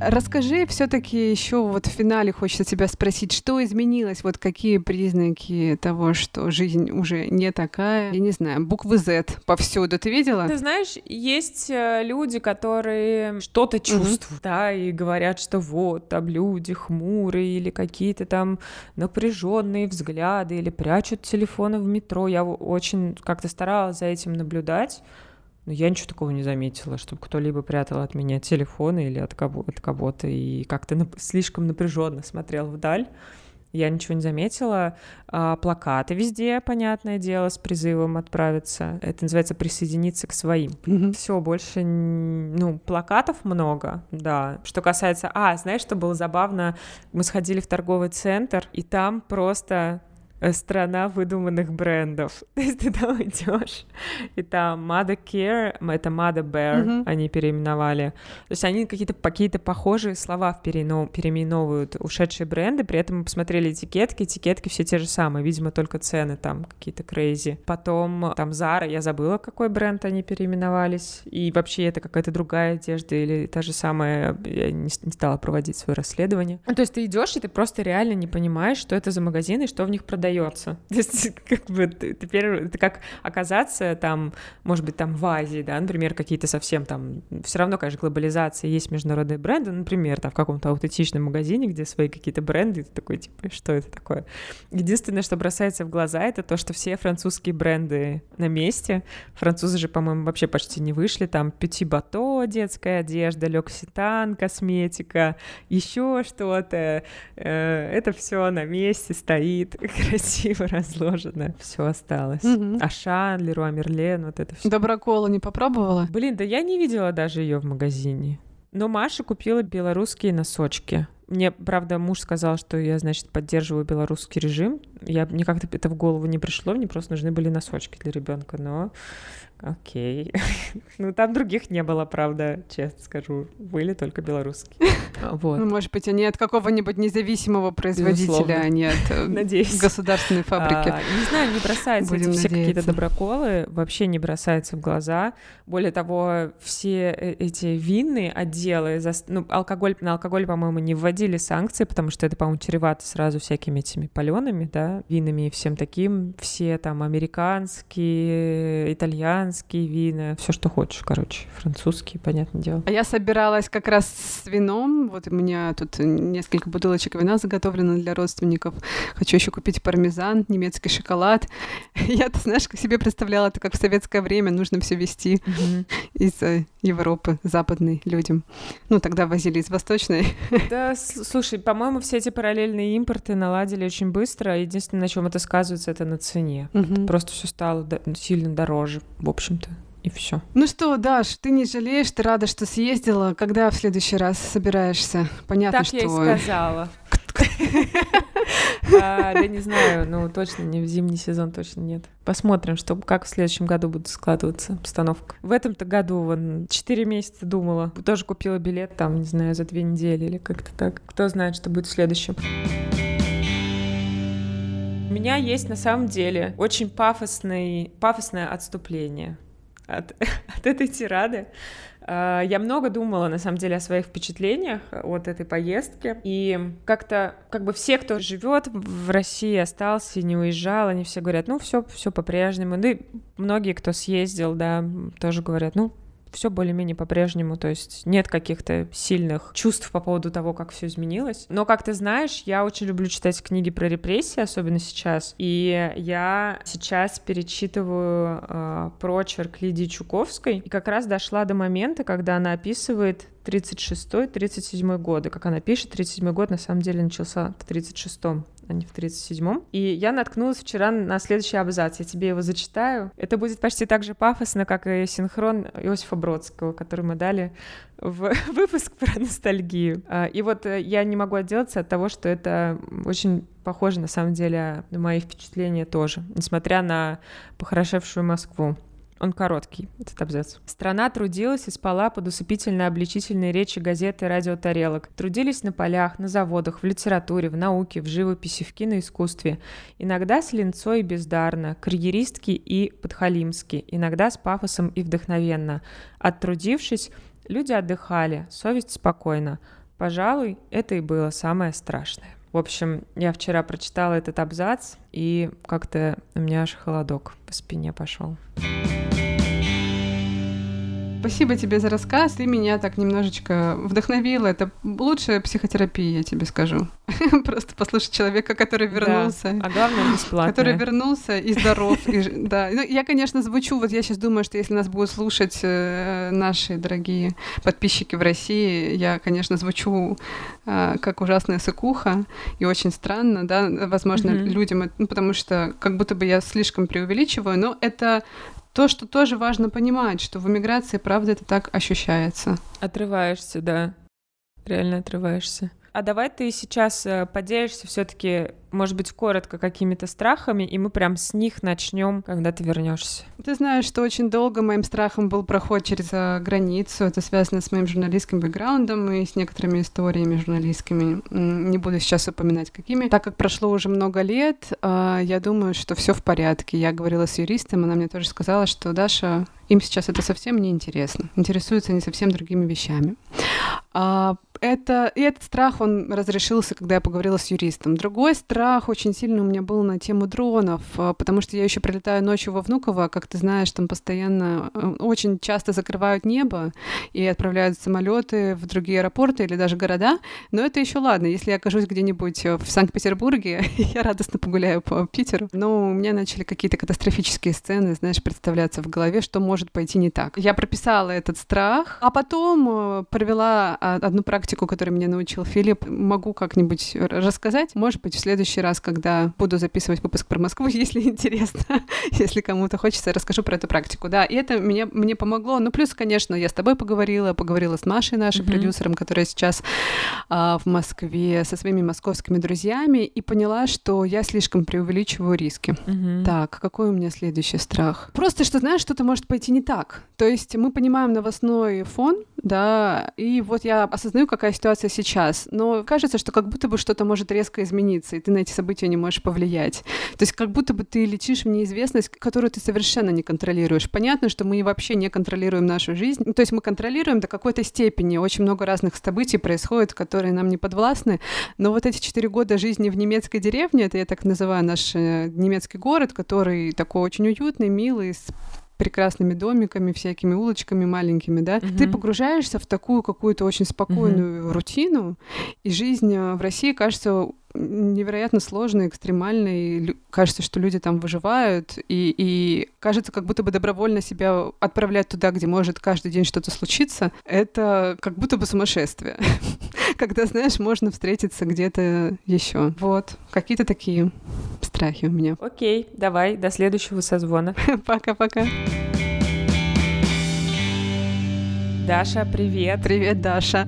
Расскажи все-таки еще вот в финале хочется тебя спросить, что изменилось, вот какие признаки того, что жизнь уже не такая, я не знаю, буквы Z повсюду, ты видела? Ты знаешь, есть э, люди, которые что-то чувствуют, да, и говорят, что вот, там люди хмурые или какие-то там напряженные взгляды или прячут телефоны в метро. Я очень как-то старалась за этим наблюдать. Но я ничего такого не заметила, чтобы кто-либо прятал от меня телефоны или от, кого- от кого-то и как-то нап- слишком напряженно смотрел вдаль. Я ничего не заметила. А, плакаты везде, понятное дело, с призывом отправиться. Это называется присоединиться к своим. Мгм. Все, больше, ну, плакатов много, да. Что касается... А, знаешь, что было забавно? Мы сходили в торговый центр, и там просто страна выдуманных брендов. *laughs* То есть ты там идешь, и там Mother Care, это Mother Bear, Мгм. они переименовали. То есть они какие-то какие-то похожие слова переино- переименовывают ушедшие бренды, при этом мы посмотрели этикетки, этикетки все те же самые, видимо, только цены там какие-то крейзи. Потом э, там Zara, я забыла, какой бренд они переименовались, и вообще это какая-то другая одежда или та же самая, я не, не стала проводить свое расследование. То есть ты идешь, и ты просто реально не понимаешь, что это за магазины и что в них продается. *laughs* То есть как бы теперь это как оказаться там, может быть, там в Азии, да, например, какие-то совсем там, все равно, конечно, глобализация, есть международные бренды, например, там в каком-то аутентичном магазине, где свои какие-то бренды, и ты такой, типа, что это такое? Единственное, что бросается в глаза, это то, что все французские бренды на месте. Французы же, по-моему, вообще почти не вышли. Там Пяти Бато, детская одежда, Лекситан, косметика, еще что-то. Э, Это все на месте стоит, *laughs* красиво *laughs* разложено. Все осталось. Мгм. Ашан, Леруа Мерлен, вот это все. Доброкола не попробовала? Блин, да я не видела даже ее в магазине. Но Маша купила белорусские носочки. Мне, правда, муж сказал, что я, значит, поддерживаю белорусский режим. Я, мне как-то это в голову не пришло, мне просто нужны были носочки для ребенка, но окей. *laughs* Ну, там других не было, правда, честно скажу. Были только белорусские. *laughs* А, Ну, Вот. может быть, они от какого-нибудь независимого производителя, Безусловно. а не от э, *laughs* Надеюсь. государственной фабрики. А, не знаю, не бросаются эти Будем все какие-то надеяться. доброколы, вообще не бросаются в глаза. Более того, все э- эти винные отделы, ну, алкоголь, на алкоголь, по-моему, не вводили санкции, потому что это, по-моему, чревато сразу всякими этими палеными, да, винами и всем таким. Все там американские, итальянские вина, все, что хочешь, короче, французские, понятное дело. А я собиралась как раз с вином. Вот у меня тут несколько бутылочек вина заготовлено для родственников. Хочу еще купить пармезан, немецкий шоколад. *laughs* Я, ты знаешь, как себе представляла это, как в советское время нужно все везти из э, Европы западной людям. Ну, тогда возили из восточной. Да, *laughs* слушай, по-моему, все эти параллельные импорты наладили очень быстро. Единственное, на чем это сказывается, это на цене. Мгм. Просто все стало сильно дороже, в общем-то, и все. Ну что, Даш, ты не жалеешь, ты рада, что съездила. Когда в следующий раз собираешься? Понятно, Так что... я и сказала. *laughs* *laughs* А, Да не знаю, ну точно не в зимний сезон, точно нет. Посмотрим, что, как в следующем году будет складываться обстановка. В этом-то году вон 4 месяца думала. Тоже купила билет там, не знаю, за две недели или как-то так. Кто знает, что будет в следующем. У меня есть на самом деле очень пафосный, пафосное отступление от, *laughs* от этой тирады. А, Я много думала, на самом деле, о своих впечатлениях от этой поездки. И как-то, как бы все, кто живет в России, остался не уезжал, они все говорят, ну, все, все по-прежнему. Да и многие, кто съездил, да, тоже говорят, ну, все более-менее по-прежнему, то есть нет каких-то сильных чувств по поводу того, как все изменилось. Но, как ты знаешь, я очень люблю читать книги про репрессии, особенно сейчас. И я сейчас перечитываю э, прочерк Лидии Чуковской, и как раз дошла до момента, когда она описывает 36-37 годы. Как она пишет, 37 год на самом деле начался в 36-м, а не в 37-м. И я наткнулась вчера на следующий абзац. Я тебе его зачитаю. Это будет почти так же пафосно, как и синхрон Иосифа Бродского, который мы дали в *laughs* выпуск про ностальгию. А, И вот э, я не могу отделаться от того, что это очень похоже на самом деле на мои впечатления тоже, несмотря на похорошевшую Москву. Он короткий, этот абзац. Страна трудилась и спала под усыпительно-обличительные речи газеты и радиотарелок. Трудились на полях, на заводах, в литературе, в науке, в живописи, в киноискусстве. Иногда с линцой и бездарно, карьеристки и подхалимски, иногда с пафосом и вдохновенно. Оттрудившись, люди отдыхали, совесть спокойна. Пожалуй, это и было самое страшное. В общем, я вчера прочитала этот абзац, и как-то у меня аж холодок по спине пошел. Спасибо тебе за рассказ. Ты меня так немножечко вдохновила. Это лучшая психотерапия, я тебе скажу. *laughs* Просто послушать человека, который вернулся. Да. А главное, бесплатно. Который вернулся и здоров. И, да. Ну, я, конечно, звучу, вот я сейчас думаю, что если нас будут слушать э, наши дорогие подписчики в России, я, конечно, звучу э, как ужасная сыкуха и очень странно, да, возможно, mm-hmm. людям, ну, потому что как будто бы я слишком преувеличиваю, но это то, что тоже важно понимать, что в эмиграции, правда, это так ощущается. Отрываешься, да. Реально отрываешься. А давай ты сейчас э, поделишься все-таки может быть, коротко какими-то страхами, и мы прям с них начнем, когда ты вернешься. Ты знаешь, что очень долго моим страхом был проход через э, границу. Это связано с моим журналистским бэкграундом и с некоторыми историями журналистскими. Не буду сейчас упоминать, какими. Так как прошло уже много лет, э, я думаю, что все в порядке. Я говорила с юристом, она мне тоже сказала, что Даша, им сейчас это совсем не интересно. Интересуются они совсем другими вещами. А, это, и этот страх, он разрешился, когда я поговорила с юристом. Другой страх очень сильно у меня был на тему дронов, а, потому что я еще прилетаю ночью во Внуково, как ты знаешь, там постоянно э, очень часто закрывают небо и отправляют самолеты в другие аэропорты или даже города. Но это еще ладно, если я окажусь где-нибудь э, в Санкт-Петербурге, *laughs* я радостно погуляю по Питеру. Но у меня начали какие-то катастрофические сцены, знаешь, представляться в голове, что может пойти не так. Я прописала этот страх, а потом э, провела а, одну практику, которую меня научил Филипп. Могу как-нибудь рассказать, может быть, в следующий раз, когда буду записывать выпуск про Москву, *laughs* если интересно, если кому-то хочется, расскажу про эту практику. Да, и это мне, мне помогло. Ну, плюс, конечно, я с тобой поговорила, поговорила с Машей, нашим mm-hmm. продюсером, которая сейчас а, в Москве, со своими московскими друзьями, и поняла, что я слишком преувеличиваю риски. Mm-hmm. Так, какой у меня следующий страх? Просто, что, знаешь, что-то может пойти не так. То есть мы понимаем новостной фон, да, и вот я осознаю, какая ситуация сейчас, но кажется, что как будто бы что-то может резко измениться, и ты на эти события не можешь повлиять. То есть как будто бы ты летишь в неизвестность, которую ты совершенно не контролируешь. Понятно, что мы вообще не контролируем нашу жизнь. То есть мы контролируем до какой-то степени. Очень много разных событий происходит, которые нам не подвластны. Но вот эти четыре года жизни в немецкой деревне, это я так называю наш э, немецкий город, который такой очень уютный, милый, прекрасными домиками, всякими улочками маленькими, да, угу. ты погружаешься в такую какую-то очень спокойную угу. рутину, и жизнь э, в России кажется невероятно сложной, экстремальной. Кажется, что люди там выживают, и, и кажется, как будто бы добровольно себя отправлять туда, где может каждый день что-то случиться. Это как будто бы сумасшествие. *laughs* Когда, знаешь, можно встретиться где-то еще. Вот, какие-то такие страхи у меня. Окей, давай, до следующего созвона. *laughs* Пока-пока. Даша, привет. Привет, Даша.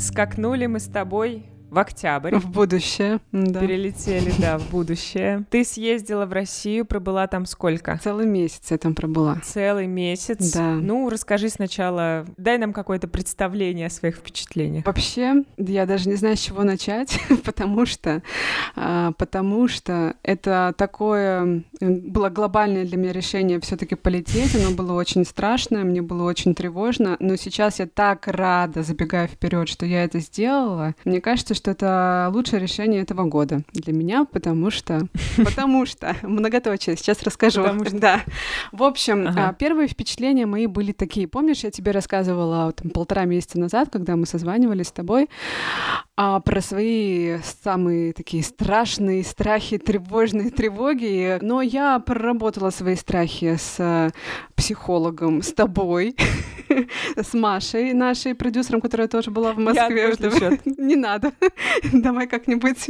Скакнули мы с тобой в октябрь. В будущее, да. Перелетели, да, в будущее. Ты съездила в Россию, пробыла там сколько? Целый месяц я там пробыла. Целый месяц? Да. Ну, расскажи сначала, дай нам какое-то представление о своих впечатлениях. Вообще, я даже не знаю, с чего начать, *laughs* потому что, а, потому что это такое было глобальное для меня решение все таки полететь, оно было очень страшное, мне было очень тревожно, но сейчас я так рада, забегая вперед, что я это сделала. Мне кажется, что это лучшее решение этого года для меня, потому что... *laughs* Потому что... Многоточие, сейчас расскажу. Да. В общем, а, первые впечатления мои были такие. Помнишь, я тебе рассказывала там, полтора месяца назад, когда мы созванивались с тобой, а, про свои самые такие страшные страхи, тревожные тревоги. Но я проработала свои страхи с э, психологом, с тобой, *laughs* с Машей, нашей продюсером, которая тоже была в Москве. *laughs* Не надо. *laughs* Давай как-нибудь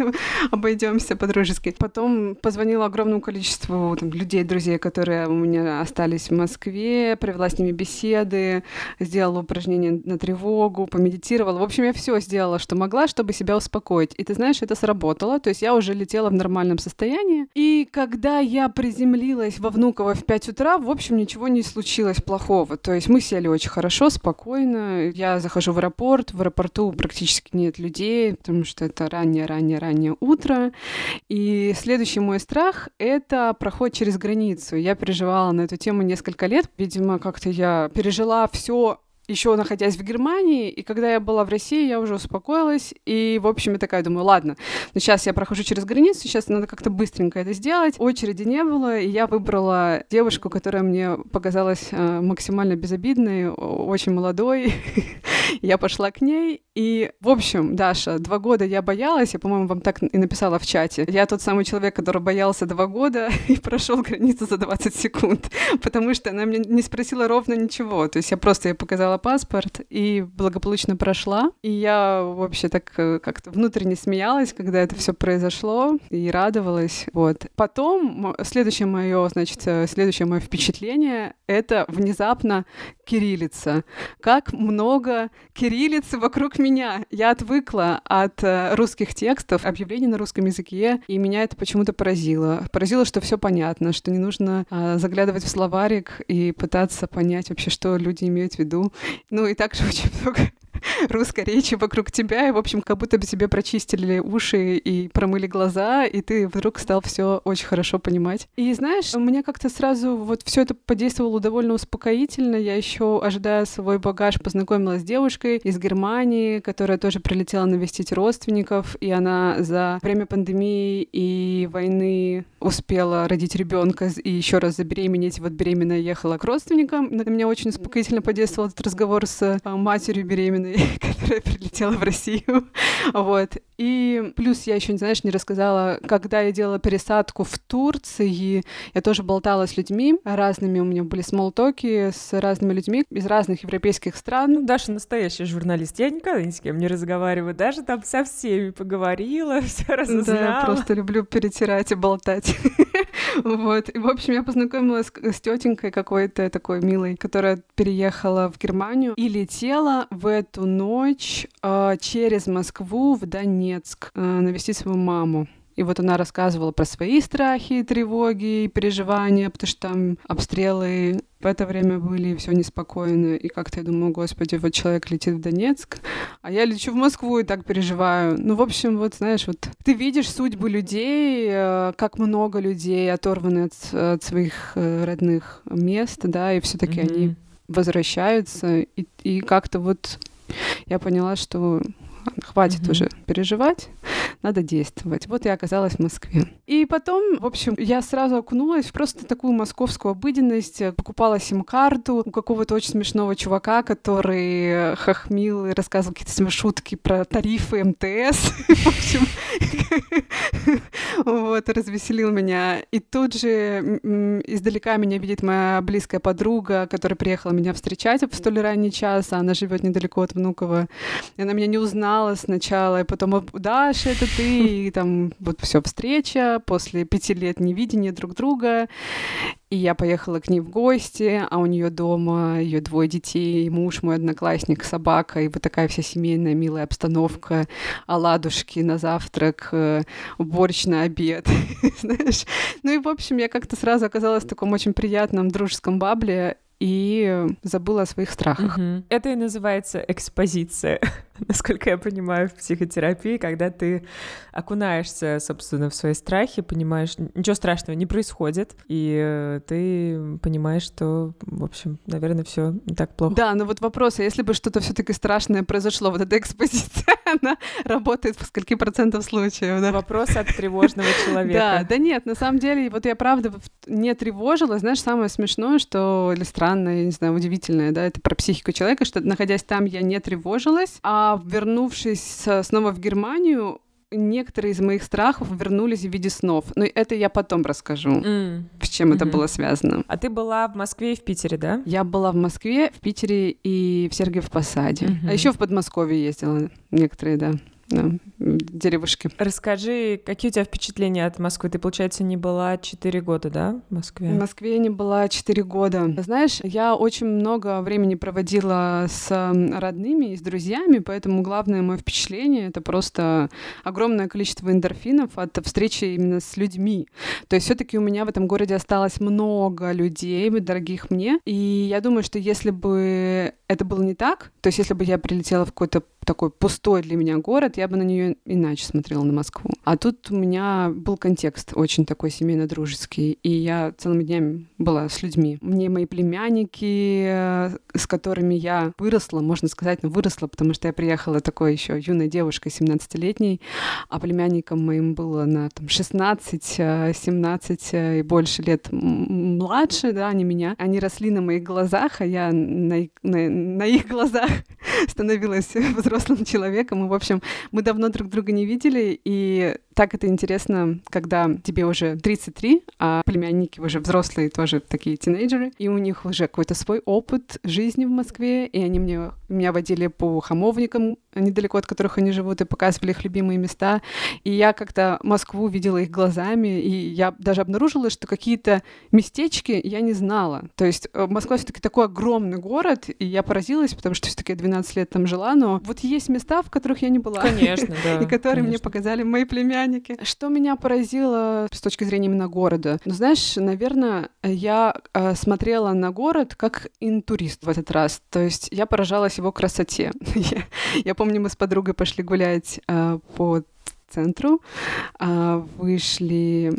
обойдемся по-дружески. Потом позвонила огромному количеству там, людей, друзей, которые у меня остались в Москве, провела с ними беседы, сделала упражнения на тревогу, помедитировала. В общем, я все сделала, что могла, чтобы себя успокоить. И ты знаешь, это сработало. То есть я уже летела в нормальном состоянии. И когда я приземлилась во Внуково в 5 утра, в общем, ничего не случилось плохого. То есть мы сели очень хорошо, спокойно. Я захожу в аэропорт, в аэропорту практически нет людей, потому что это раннее-раннее-раннее утро. И следующий мой страх — это проход через границу. Я переживала на эту тему несколько лет. Видимо, как-то я пережила все еще находясь в Германии, и когда я была в России, я уже успокоилась, и, в общем, я такая думаю, ладно, ну сейчас я прохожу через границу, сейчас надо как-то быстренько это сделать. Очереди не было, и я выбрала девушку, которая мне показалась э, максимально безобидной, очень молодой. *laughs* я пошла к ней, и, в общем, Даша, два года я боялась, я, по-моему, вам так и написала в чате. Я тот самый человек, который боялся два года *laughs* и прошел границу за 20 секунд, *laughs* потому что она мне не спросила ровно ничего. То есть я просто ей показала паспорт и благополучно прошла. И я вообще так э, как-то внутренне смеялась, когда это все произошло, и радовалась. Вот. Потом следующее мое, значит, э, следующее мое впечатление — это внезапно кириллица. Как много кириллицы вокруг меня. Я отвыкла от э, русских текстов, объявлений на русском языке, и меня это почему-то поразило. Поразило, что все понятно, что не нужно а, заглядывать в словарик и пытаться понять вообще, что люди имеют в виду. Ну и также очень много *laughs* русской речи вокруг тебя, и, в общем, как будто бы тебе прочистили уши и промыли глаза, и ты вдруг стал все очень хорошо понимать. И знаешь, у меня как-то сразу вот все это подействовало довольно успокоительно. Я еще, ожидая свой багаж, познакомилась с девушкой из Германии, которая тоже прилетела навестить родственников, и она за время пандемии и войны успела родить ребенка и еще раз забеременеть. Вот беременная ехала к родственникам. На меня очень успокоительно подействовал этот разговор с а, матерью беременной *laughs* которая прилетела в Россию. вот. И плюс я еще, знаешь, не рассказала, когда я делала пересадку в Турции, я тоже болтала с людьми разными, у меня были смолтоки с разными людьми из разных европейских стран. Ну, Даша настоящий журналист. Я никогда ни с кем не разговариваю, даже там со всеми поговорила, *laughs* все разузнала. Да, я просто люблю перетирать и болтать. *laughs* вот. И, в общем, я познакомилась с тетенькой какой-то такой милой, которая переехала в Германию и летела в эту ночь э, через Москву в Донецк э, навестить свою маму. И вот она рассказывала про свои страхи, тревоги и переживания, потому что там обстрелы в это время были, все неспокойно. И как-то я думаю, господи, вот человек летит в Донецк, а я лечу в Москву и так переживаю. Ну, в общем, вот, знаешь, вот ты видишь судьбы людей, э, как много людей оторваны от, от своих э, родных мест, да, и все таки mm-hmm. они возвращаются, и, и как-то вот я поняла, что хватит mm-hmm. уже переживать, надо действовать. Вот я оказалась в Москве. И потом, в общем, я сразу окунулась в просто такую московскую обыденность, покупала сим-карту у какого-то очень смешного чувака, который хохмил и рассказывал какие-то шутки про тарифы МТС. *laughs* В общем, вот, развеселил меня. И тут же издалека меня видит моя близкая подруга, которая приехала меня встречать в столь ранний час, она живет недалеко от Внуково. И она меня не узнала сначала, и потом, Даша, это ты, и там вот все встреча после пяти лет невидения друг друга. И я поехала к ней в гости, а у нее дома ее двое детей, муж мой одноклассник, собака, и вот такая вся семейная милая обстановка, оладушки на завтрак, э, борщ на обед, *laughs* знаешь. Ну и, в общем, я как-то сразу оказалась в таком очень приятном дружеском бабле, и забыла о своих страхах. Угу. Это и называется экспозиция, *laughs* насколько я понимаю, в психотерапии, когда ты окунаешься, собственно, в свои страхи, понимаешь, ничего страшного не происходит, и э, ты понимаешь, что, в общем, наверное, все не так плохо. Да, но вот вопрос, а если бы что-то все-таки страшное произошло, вот эта экспозиция, *laughs* она работает в скольки процентов случаев, да? Вопрос от тревожного *laughs* человека. Да, да нет, на самом деле, вот я правда не тревожила, знаешь, самое смешное, что или странное, странное, я не знаю, удивительное, да, это про психику человека, что находясь там, я не тревожилась, а вернувшись снова в Германию, некоторые из моих страхов вернулись в виде снов. Но это я потом расскажу, mm. с чем mm-hmm. это было связано. А ты была в Москве и в Питере, да? Я была в Москве, в Питере и в Сергиев Посаде. Mm-hmm. А еще в Подмосковье ездила некоторые, да да, деревушки. Расскажи, какие у тебя впечатления от Москвы? Ты, получается, не была 4 года, да, в Москве? В Москве не была 4 года. Знаешь, я очень много времени проводила с родными и с друзьями, поэтому главное мое впечатление — это просто огромное количество эндорфинов от встречи именно с людьми. То есть все таки у меня в этом городе осталось много людей, дорогих мне, и я думаю, что если бы это было не так, то есть если бы я прилетела в какой-то такой пустой для меня город, я бы на нее иначе смотрела на Москву. А тут у меня был контекст очень такой семейно-дружеский, и я целыми днями была с людьми. Мне мои племянники, э, с которыми я выросла, можно сказать, ну, выросла, потому что я приехала такой еще юной девушкой, 17-летней, а племянникам моим было на там, 16, 17 э, э, и больше лет младше, да, они меня. Они росли на моих глазах, а я на, на, на их глазах *laughs* становилась *laughs* взрослым человеком. И, в общем, мы давно друг друга не видели, и так это интересно, когда тебе уже 33, а племянники уже взрослые, тоже такие тинейджеры, и у них уже какой-то свой опыт жизни в Москве, и они мне, меня водили по хамовникам, недалеко от которых они живут, и показывали их любимые места. И я как-то Москву видела их глазами, и я даже обнаружила, что какие-то местечки я не знала. То есть э, Москва все таки такой огромный город, и я поразилась, потому что все таки я 12 лет там жила, но вот есть места, в которых я не была. Конечно, *laughs* да. И которые мне показали мои племянники. Что меня поразило с точки зрения именно города? Ну, знаешь, наверное, я э, смотрела на город как интурист в этот раз. То есть я поражалась его красоте. *laughs* я помню, мы с подругой пошли гулять э, по центру, э, вышли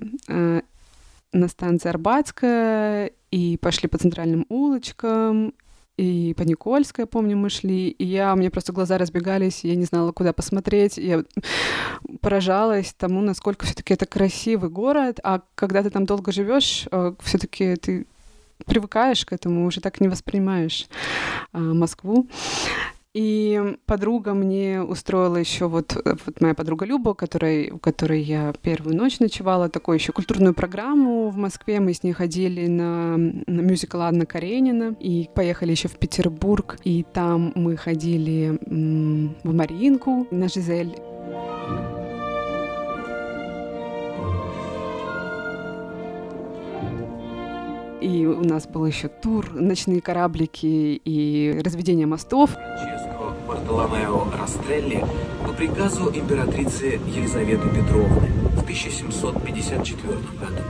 на станции Арбатская и пошли по центральным улочкам, и по Никольской, помню, мы шли, и я, у меня просто глаза разбегались, я не знала, куда посмотреть, я поражалась тому, насколько все таки это красивый город, а когда ты там долго живешь, э, все таки ты привыкаешь к этому, уже так не воспринимаешь а, Москву. И подруга мне устроила еще вот, вот моя подруга Люба, которой, у которой я первую ночь ночевала, такую еще культурную программу в Москве. Мы с ней ходили на, на мюзикл Анна Каренина и поехали еще в Петербург. И там мы ходили м- в Маринку на Жизель. И у нас был еще тур, ночные кораблики и разведение мостов. Франческо Бартоломео Растрелли по приказу императрицы Елизаветы Петровны в 1754 году.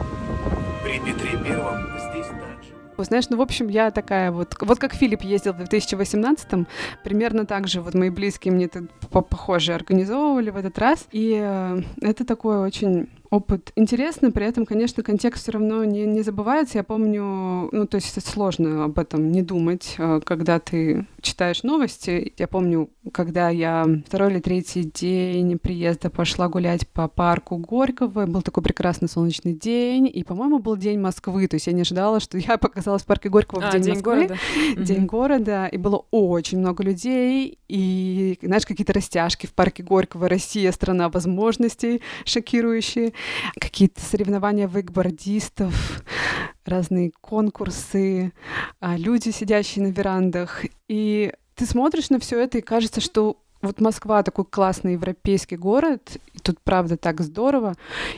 При Петре Первом здесь также... Знаешь, ну, в общем, я такая вот... Вот как Филипп ездил в 2018-м, примерно так же вот мои близкие мне похоже организовывали в этот раз. И э, это такое очень опыт интересный, при этом, конечно, контекст все равно не, не забывается. Я помню, ну, то есть сложно об этом не думать, э, когда ты читаешь новости. Я помню, когда я второй или третий день приезда пошла гулять по парку Горького, был такой прекрасный солнечный день, и, по-моему, был день Москвы, то есть я не ожидала, что я *laughs* показалась в парке Горького а, в день, день Москвы. Города. *laughs* День города, и было очень много людей, и, знаешь, какие-то растяжки в парке Горького, Россия, страна возможностей, шокирующие какие-то соревнования вейкбордистов, разные конкурсы, а, люди, сидящие на верандах. И ты смотришь на все это, и кажется, что вот Москва такой классный европейский город, и тут правда так здорово,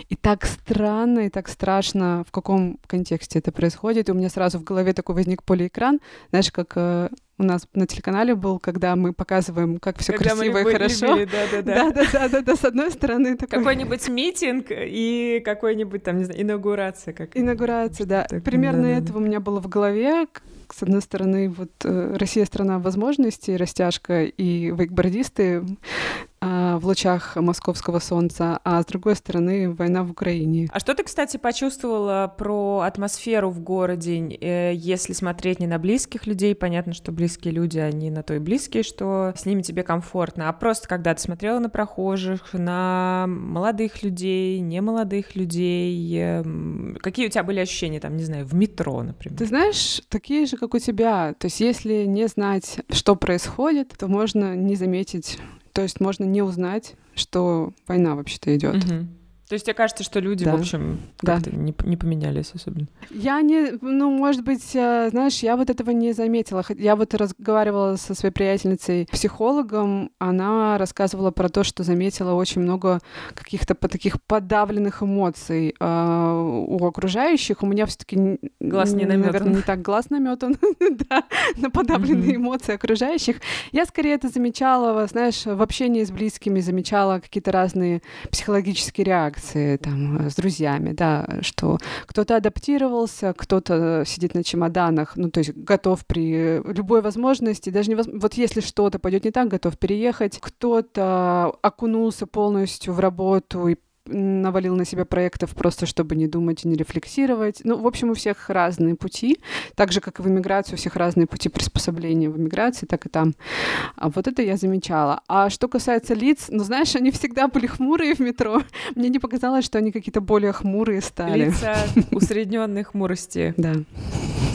и так странно, и так страшно, в каком контексте это происходит. И у меня сразу в голове такой возник полиэкран, знаешь, как э, у нас на телеканале был, когда мы показываем, как все Когда мы красиво и любили, хорошо. да, да, да. Да, да, да, да, да, с одной стороны такой... Какой-нибудь митинг и какой-нибудь там, не знаю, инаугурация. Как Инаугурация, да. Так, Примерно да, да, этого у меня было в голове. С одной стороны, вот э, Россия страна возможностей, растяжка и вейкбордисты в лучах московского солнца, а с другой стороны война в Украине. А что ты, кстати, почувствовала про атмосферу в городе, э, если смотреть не на близких людей? Понятно, что близкие люди, они на то и близкие, что с ними тебе комфортно, а просто когда ты смотрела на прохожих, на молодых людей, немолодых людей, эм, какие у тебя были ощущения, там, не знаю, в метро, например? Ты знаешь, такие же, как у тебя. То есть если не знать, что происходит, то можно не заметить, то есть можно не узнать, что война вообще-то идет. Мгм. То есть тебе кажется, что люди, Да. в общем, Да. как-то не, не поменялись особенно? Я не, ну, может быть, э, знаешь, я вот этого не заметила. Я вот разговаривала со своей приятельницей, психологом, она рассказывала про то, что заметила очень много каких-то по- таких подавленных эмоций э, у окружающих. У меня все-таки Глаз не намётан. наверное, не так глаз наметан, *laughs* да, на подавленные эмоции окружающих. Я скорее это замечала, знаешь, в общении с близкими замечала какие-то разные психологические реакции. Интеракции там с друзьями, да, что кто-то адаптировался, кто-то сидит на чемоданах, ну, то есть готов при любой возможности, даже не воз... вот если что-то пойдет не так, готов переехать, кто-то окунулся полностью в работу и навалил на себя проектов просто, чтобы не думать и не рефлексировать. Ну, в общем, у всех разные пути. Так же, как и в эмиграции, у всех разные пути приспособления в эмиграции, так и там. А вот это я замечала. А что касается лиц, ну, знаешь, они всегда были хмурые в метро. Мне не показалось, что они какие-то более хмурые стали. Лица усредненной хмурости. Да.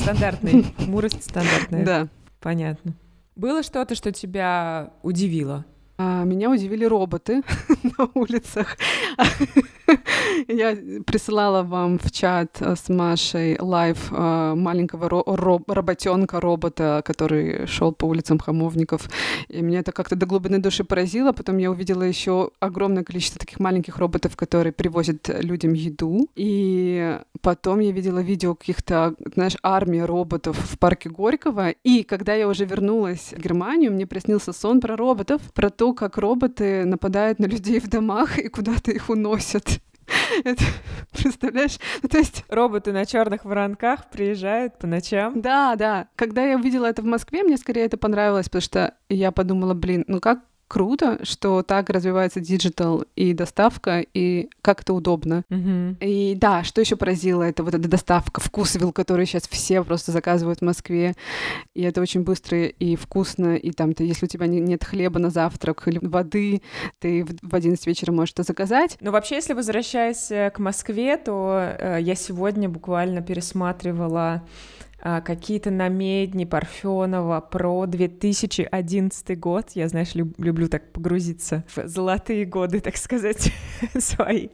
Стандартной. Хмурость стандартная. Да. Понятно. Было что-то, что тебя удивило? А, меня удивили роботы *laughs* на улицах. *laughs* Я присылала вам в чат э, с Машей live э, маленького ро- ро- работенка робота, который шел по улицам Хамовников. И меня это как-то до глубины души поразило. Потом я увидела еще огромное количество таких маленьких роботов, которые привозят людям еду. И потом я видела видео каких-то, знаешь, армии роботов в парке Горького. И когда я уже вернулась в Германию, мне приснился сон про роботов, про то, как роботы нападают на людей в домах и куда-то их уносят. *laughs* Это, представляешь? Ну, то есть... Роботы на черных воронках приезжают по ночам. Да, да. Когда я увидела это в Москве, мне скорее это понравилось, потому что я подумала, блин, ну как круто, что так развивается digital и доставка, и как это удобно. Мгм. И да, что еще поразило, это вот эта доставка ВкусВилл, который сейчас все просто заказывают в Москве. И это очень быстро и вкусно. И там, ты, если у тебя не- нет хлеба на завтрак или воды, ты в в 11 вечера можешь это заказать. Ну, вообще, если возвращаясь э, к Москве, то э, я сегодня буквально пересматривала какие-то намедни Парфенова про 2011 год. Я, знаешь, люб- люблю так погрузиться в золотые годы, так сказать, *laughs* свои.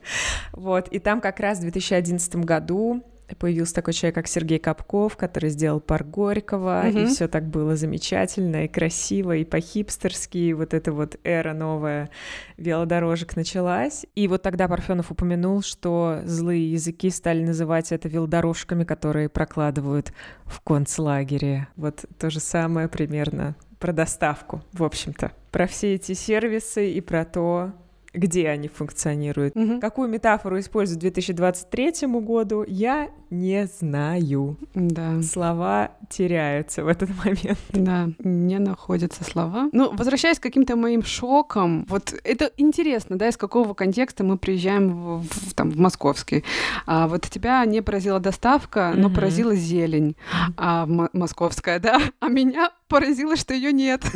Вот, и там как раз в 2011 году появился такой человек, как Сергей Капков, который сделал парк Горького, и Мгм. все так было замечательно и красиво, и по-хипстерски, и вот эта вот эра новая велодорожек началась. И вот тогда Парфенов упомянул, что злые языки стали называть это велодорожками, которые прокладывают в концлагере. Вот то же самое примерно про доставку, в общем-то. Про все эти сервисы и про то, где они функционируют. Мгм. Какую метафору используют к 2023 году, я не знаю. Да. Слова теряются в этот момент. Да, не находятся слова. Ну, возвращаясь к каким-то моим шокам, вот это интересно, да, из какого контекста мы приезжаем в, в- там, в московский. А вот тебя не поразила доставка, но Мгм. поразила зелень а, м- московская, да, а меня поразило, что ее нет. *laughs*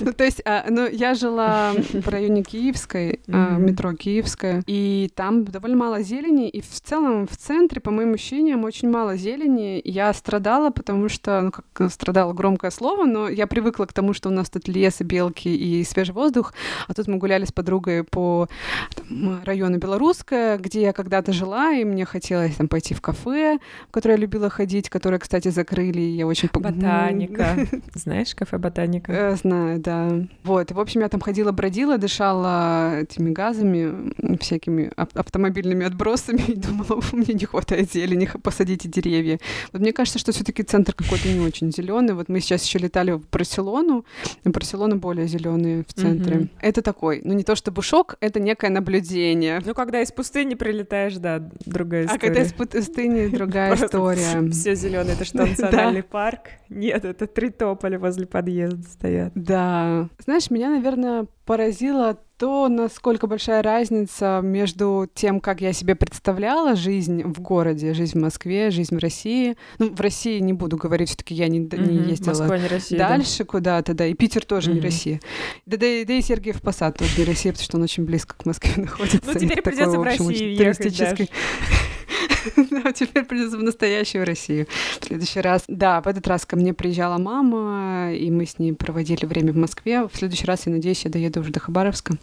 Ну, то есть, а, ну, я жила в районе Киевской, а, метро Киевская, и там довольно мало зелени, и в целом в центре, по моим ощущениям, очень мало зелени. Я страдала, потому что, ну, как страдала громкое слово, но я привыкла к тому, что у нас тут лес и белки и свежий воздух, а тут мы гуляли с подругой по там, району Белорусская, где я когда-то жила, и мне хотелось там пойти в кафе, в которое я любила ходить, которое, кстати, закрыли, и я очень... Ботаника. *laughs* Знаешь, кафе Ботаника? Э, Знаю, да. Вот, и, в общем, я там ходила, бродила, дышала этими газами, всякими ав- автомобильными отбросами, и думала, мне не хватает зелени, посадите деревья. Вот мне кажется, что все таки центр какой-то не очень зеленый. Вот мы сейчас еще летали в Барселону, и Барселона более зеленый в центре. Мгм. Это такой, ну не то чтобы шок, это некое наблюдение. Ну, когда из пустыни прилетаешь, да, другая А история. когда из пустыни другая история. Все зеленое, это что, *laughs* национальный парк? Нет, это три тополя возле подъезда стоят. Да. Знаешь, меня, наверное, поразило то, насколько большая разница между тем, как я себе представляла жизнь в городе, жизнь в Москве, жизнь в России. Ну, в России не буду говорить, все таки я не, д- не ездила Москва не Россия. да. дальше куда-то, да, и Питер тоже не Мгм. Россия. Да, да, и- да и Сергиев Посад тоже не Россия, потому что он очень близко к Москве *laughs* находится. Ну, теперь придется в Россию ехать, туристической- *laughs* Да, теперь придется в настоящую Россию в следующий раз. Да, в этот раз ко мне приезжала мама, и мы с ней проводили время в Москве. В следующий раз, я надеюсь, я доеду уже до Хабаровска.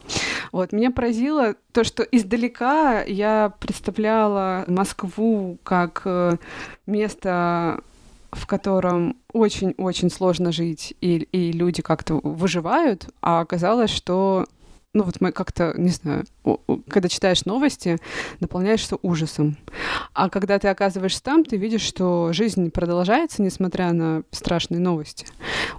Вот, меня поразило то, что издалека я представляла Москву как э, место в котором очень-очень сложно жить, и, и люди как-то выживают, а оказалось, что ну вот мы как-то, не знаю, когда читаешь новости, наполняешься ужасом. А когда ты оказываешься там, ты видишь, что жизнь продолжается, несмотря на страшные новости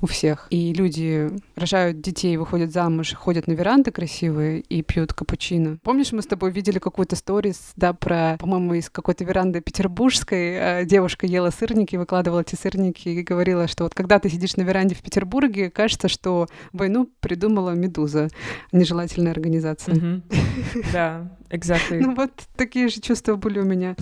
у всех. И люди рожают детей, выходят замуж, ходят на веранды красивые и пьют капучино. Помнишь, мы с тобой видели какую-то сторис, да, про, по-моему, из какой-то веранды петербургской э, девушка ела сырники, выкладывала эти сырники и говорила, что вот когда ты сидишь на веранде в Петербурге, кажется, что войну придумала Медуза, нежелательная организация. Да, *laughs* exactly. Ну вот такие же чувства были у меня.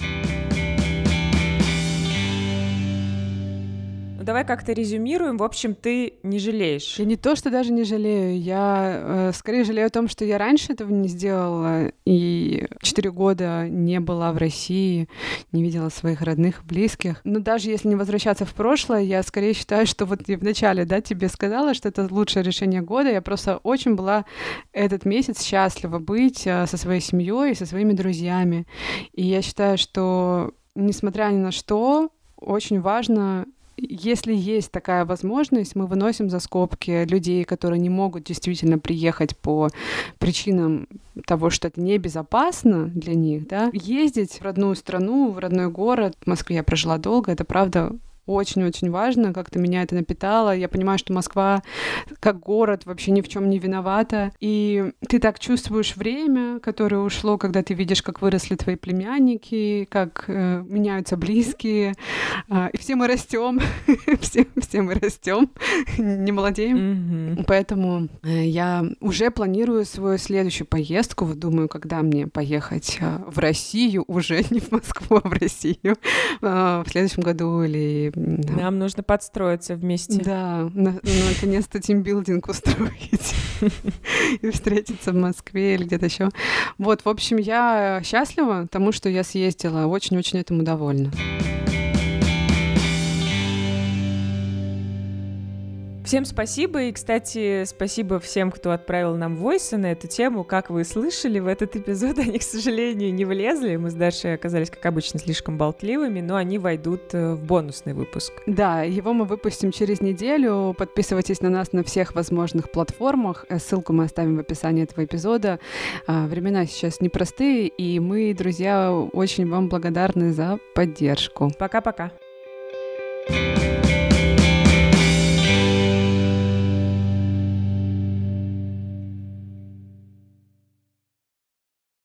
Давай как-то резюмируем. В общем, ты не жалеешь. Я не то, что даже не жалею. Я э, скорее жалею о том, что я раньше этого не сделала. И четыре года не была в России, не видела своих родных, близких. Но даже если не возвращаться в прошлое, я скорее считаю, что вот я вначале, да, тебе сказала, что это лучшее решение года. Я просто очень была этот месяц счастлива быть э, со своей семьей и со своими друзьями. И я считаю, что несмотря ни на что, очень важно если есть такая возможность, мы выносим за скобки людей, которые не могут действительно приехать по причинам того, что это небезопасно для них, да, ездить в родную страну, в родной город. В Москве я прожила долго, это правда очень-очень важно, как-то меня это напитало. Я понимаю, что Москва как город вообще ни в чем не виновата. И ты так чувствуешь время, которое ушло, когда ты видишь, как выросли твои племянники, как э, меняются близкие. Э, и все мы растем, *laughs* все, все мы растем, не молодеем. Mm-hmm. Поэтому э, я уже планирую свою следующую поездку. Вот думаю, когда мне поехать э, в Россию, уже *laughs* не в Москву, а в Россию, э, в следующем году или да. Нам нужно подстроиться вместе. Да, на- наконец-то тимбилдинг устроить *laughs* и встретиться в Москве или где-то еще. Вот, в общем, я счастлива тому, что я съездила. Очень-очень этому довольна. Всем спасибо, и, кстати, спасибо всем, кто отправил нам войсы на эту тему. Как вы слышали, в этот эпизод *laughs* они, к сожалению, не влезли. Мы с Дашей оказались, как обычно, слишком болтливыми, но они войдут э, в бонусный выпуск. Да, его мы выпустим через неделю. Подписывайтесь на нас на всех возможных платформах. Э, ссылку мы оставим в описании этого эпизода. А, времена сейчас непростые, и мы, друзья, очень вам благодарны за поддержку. Пока-пока.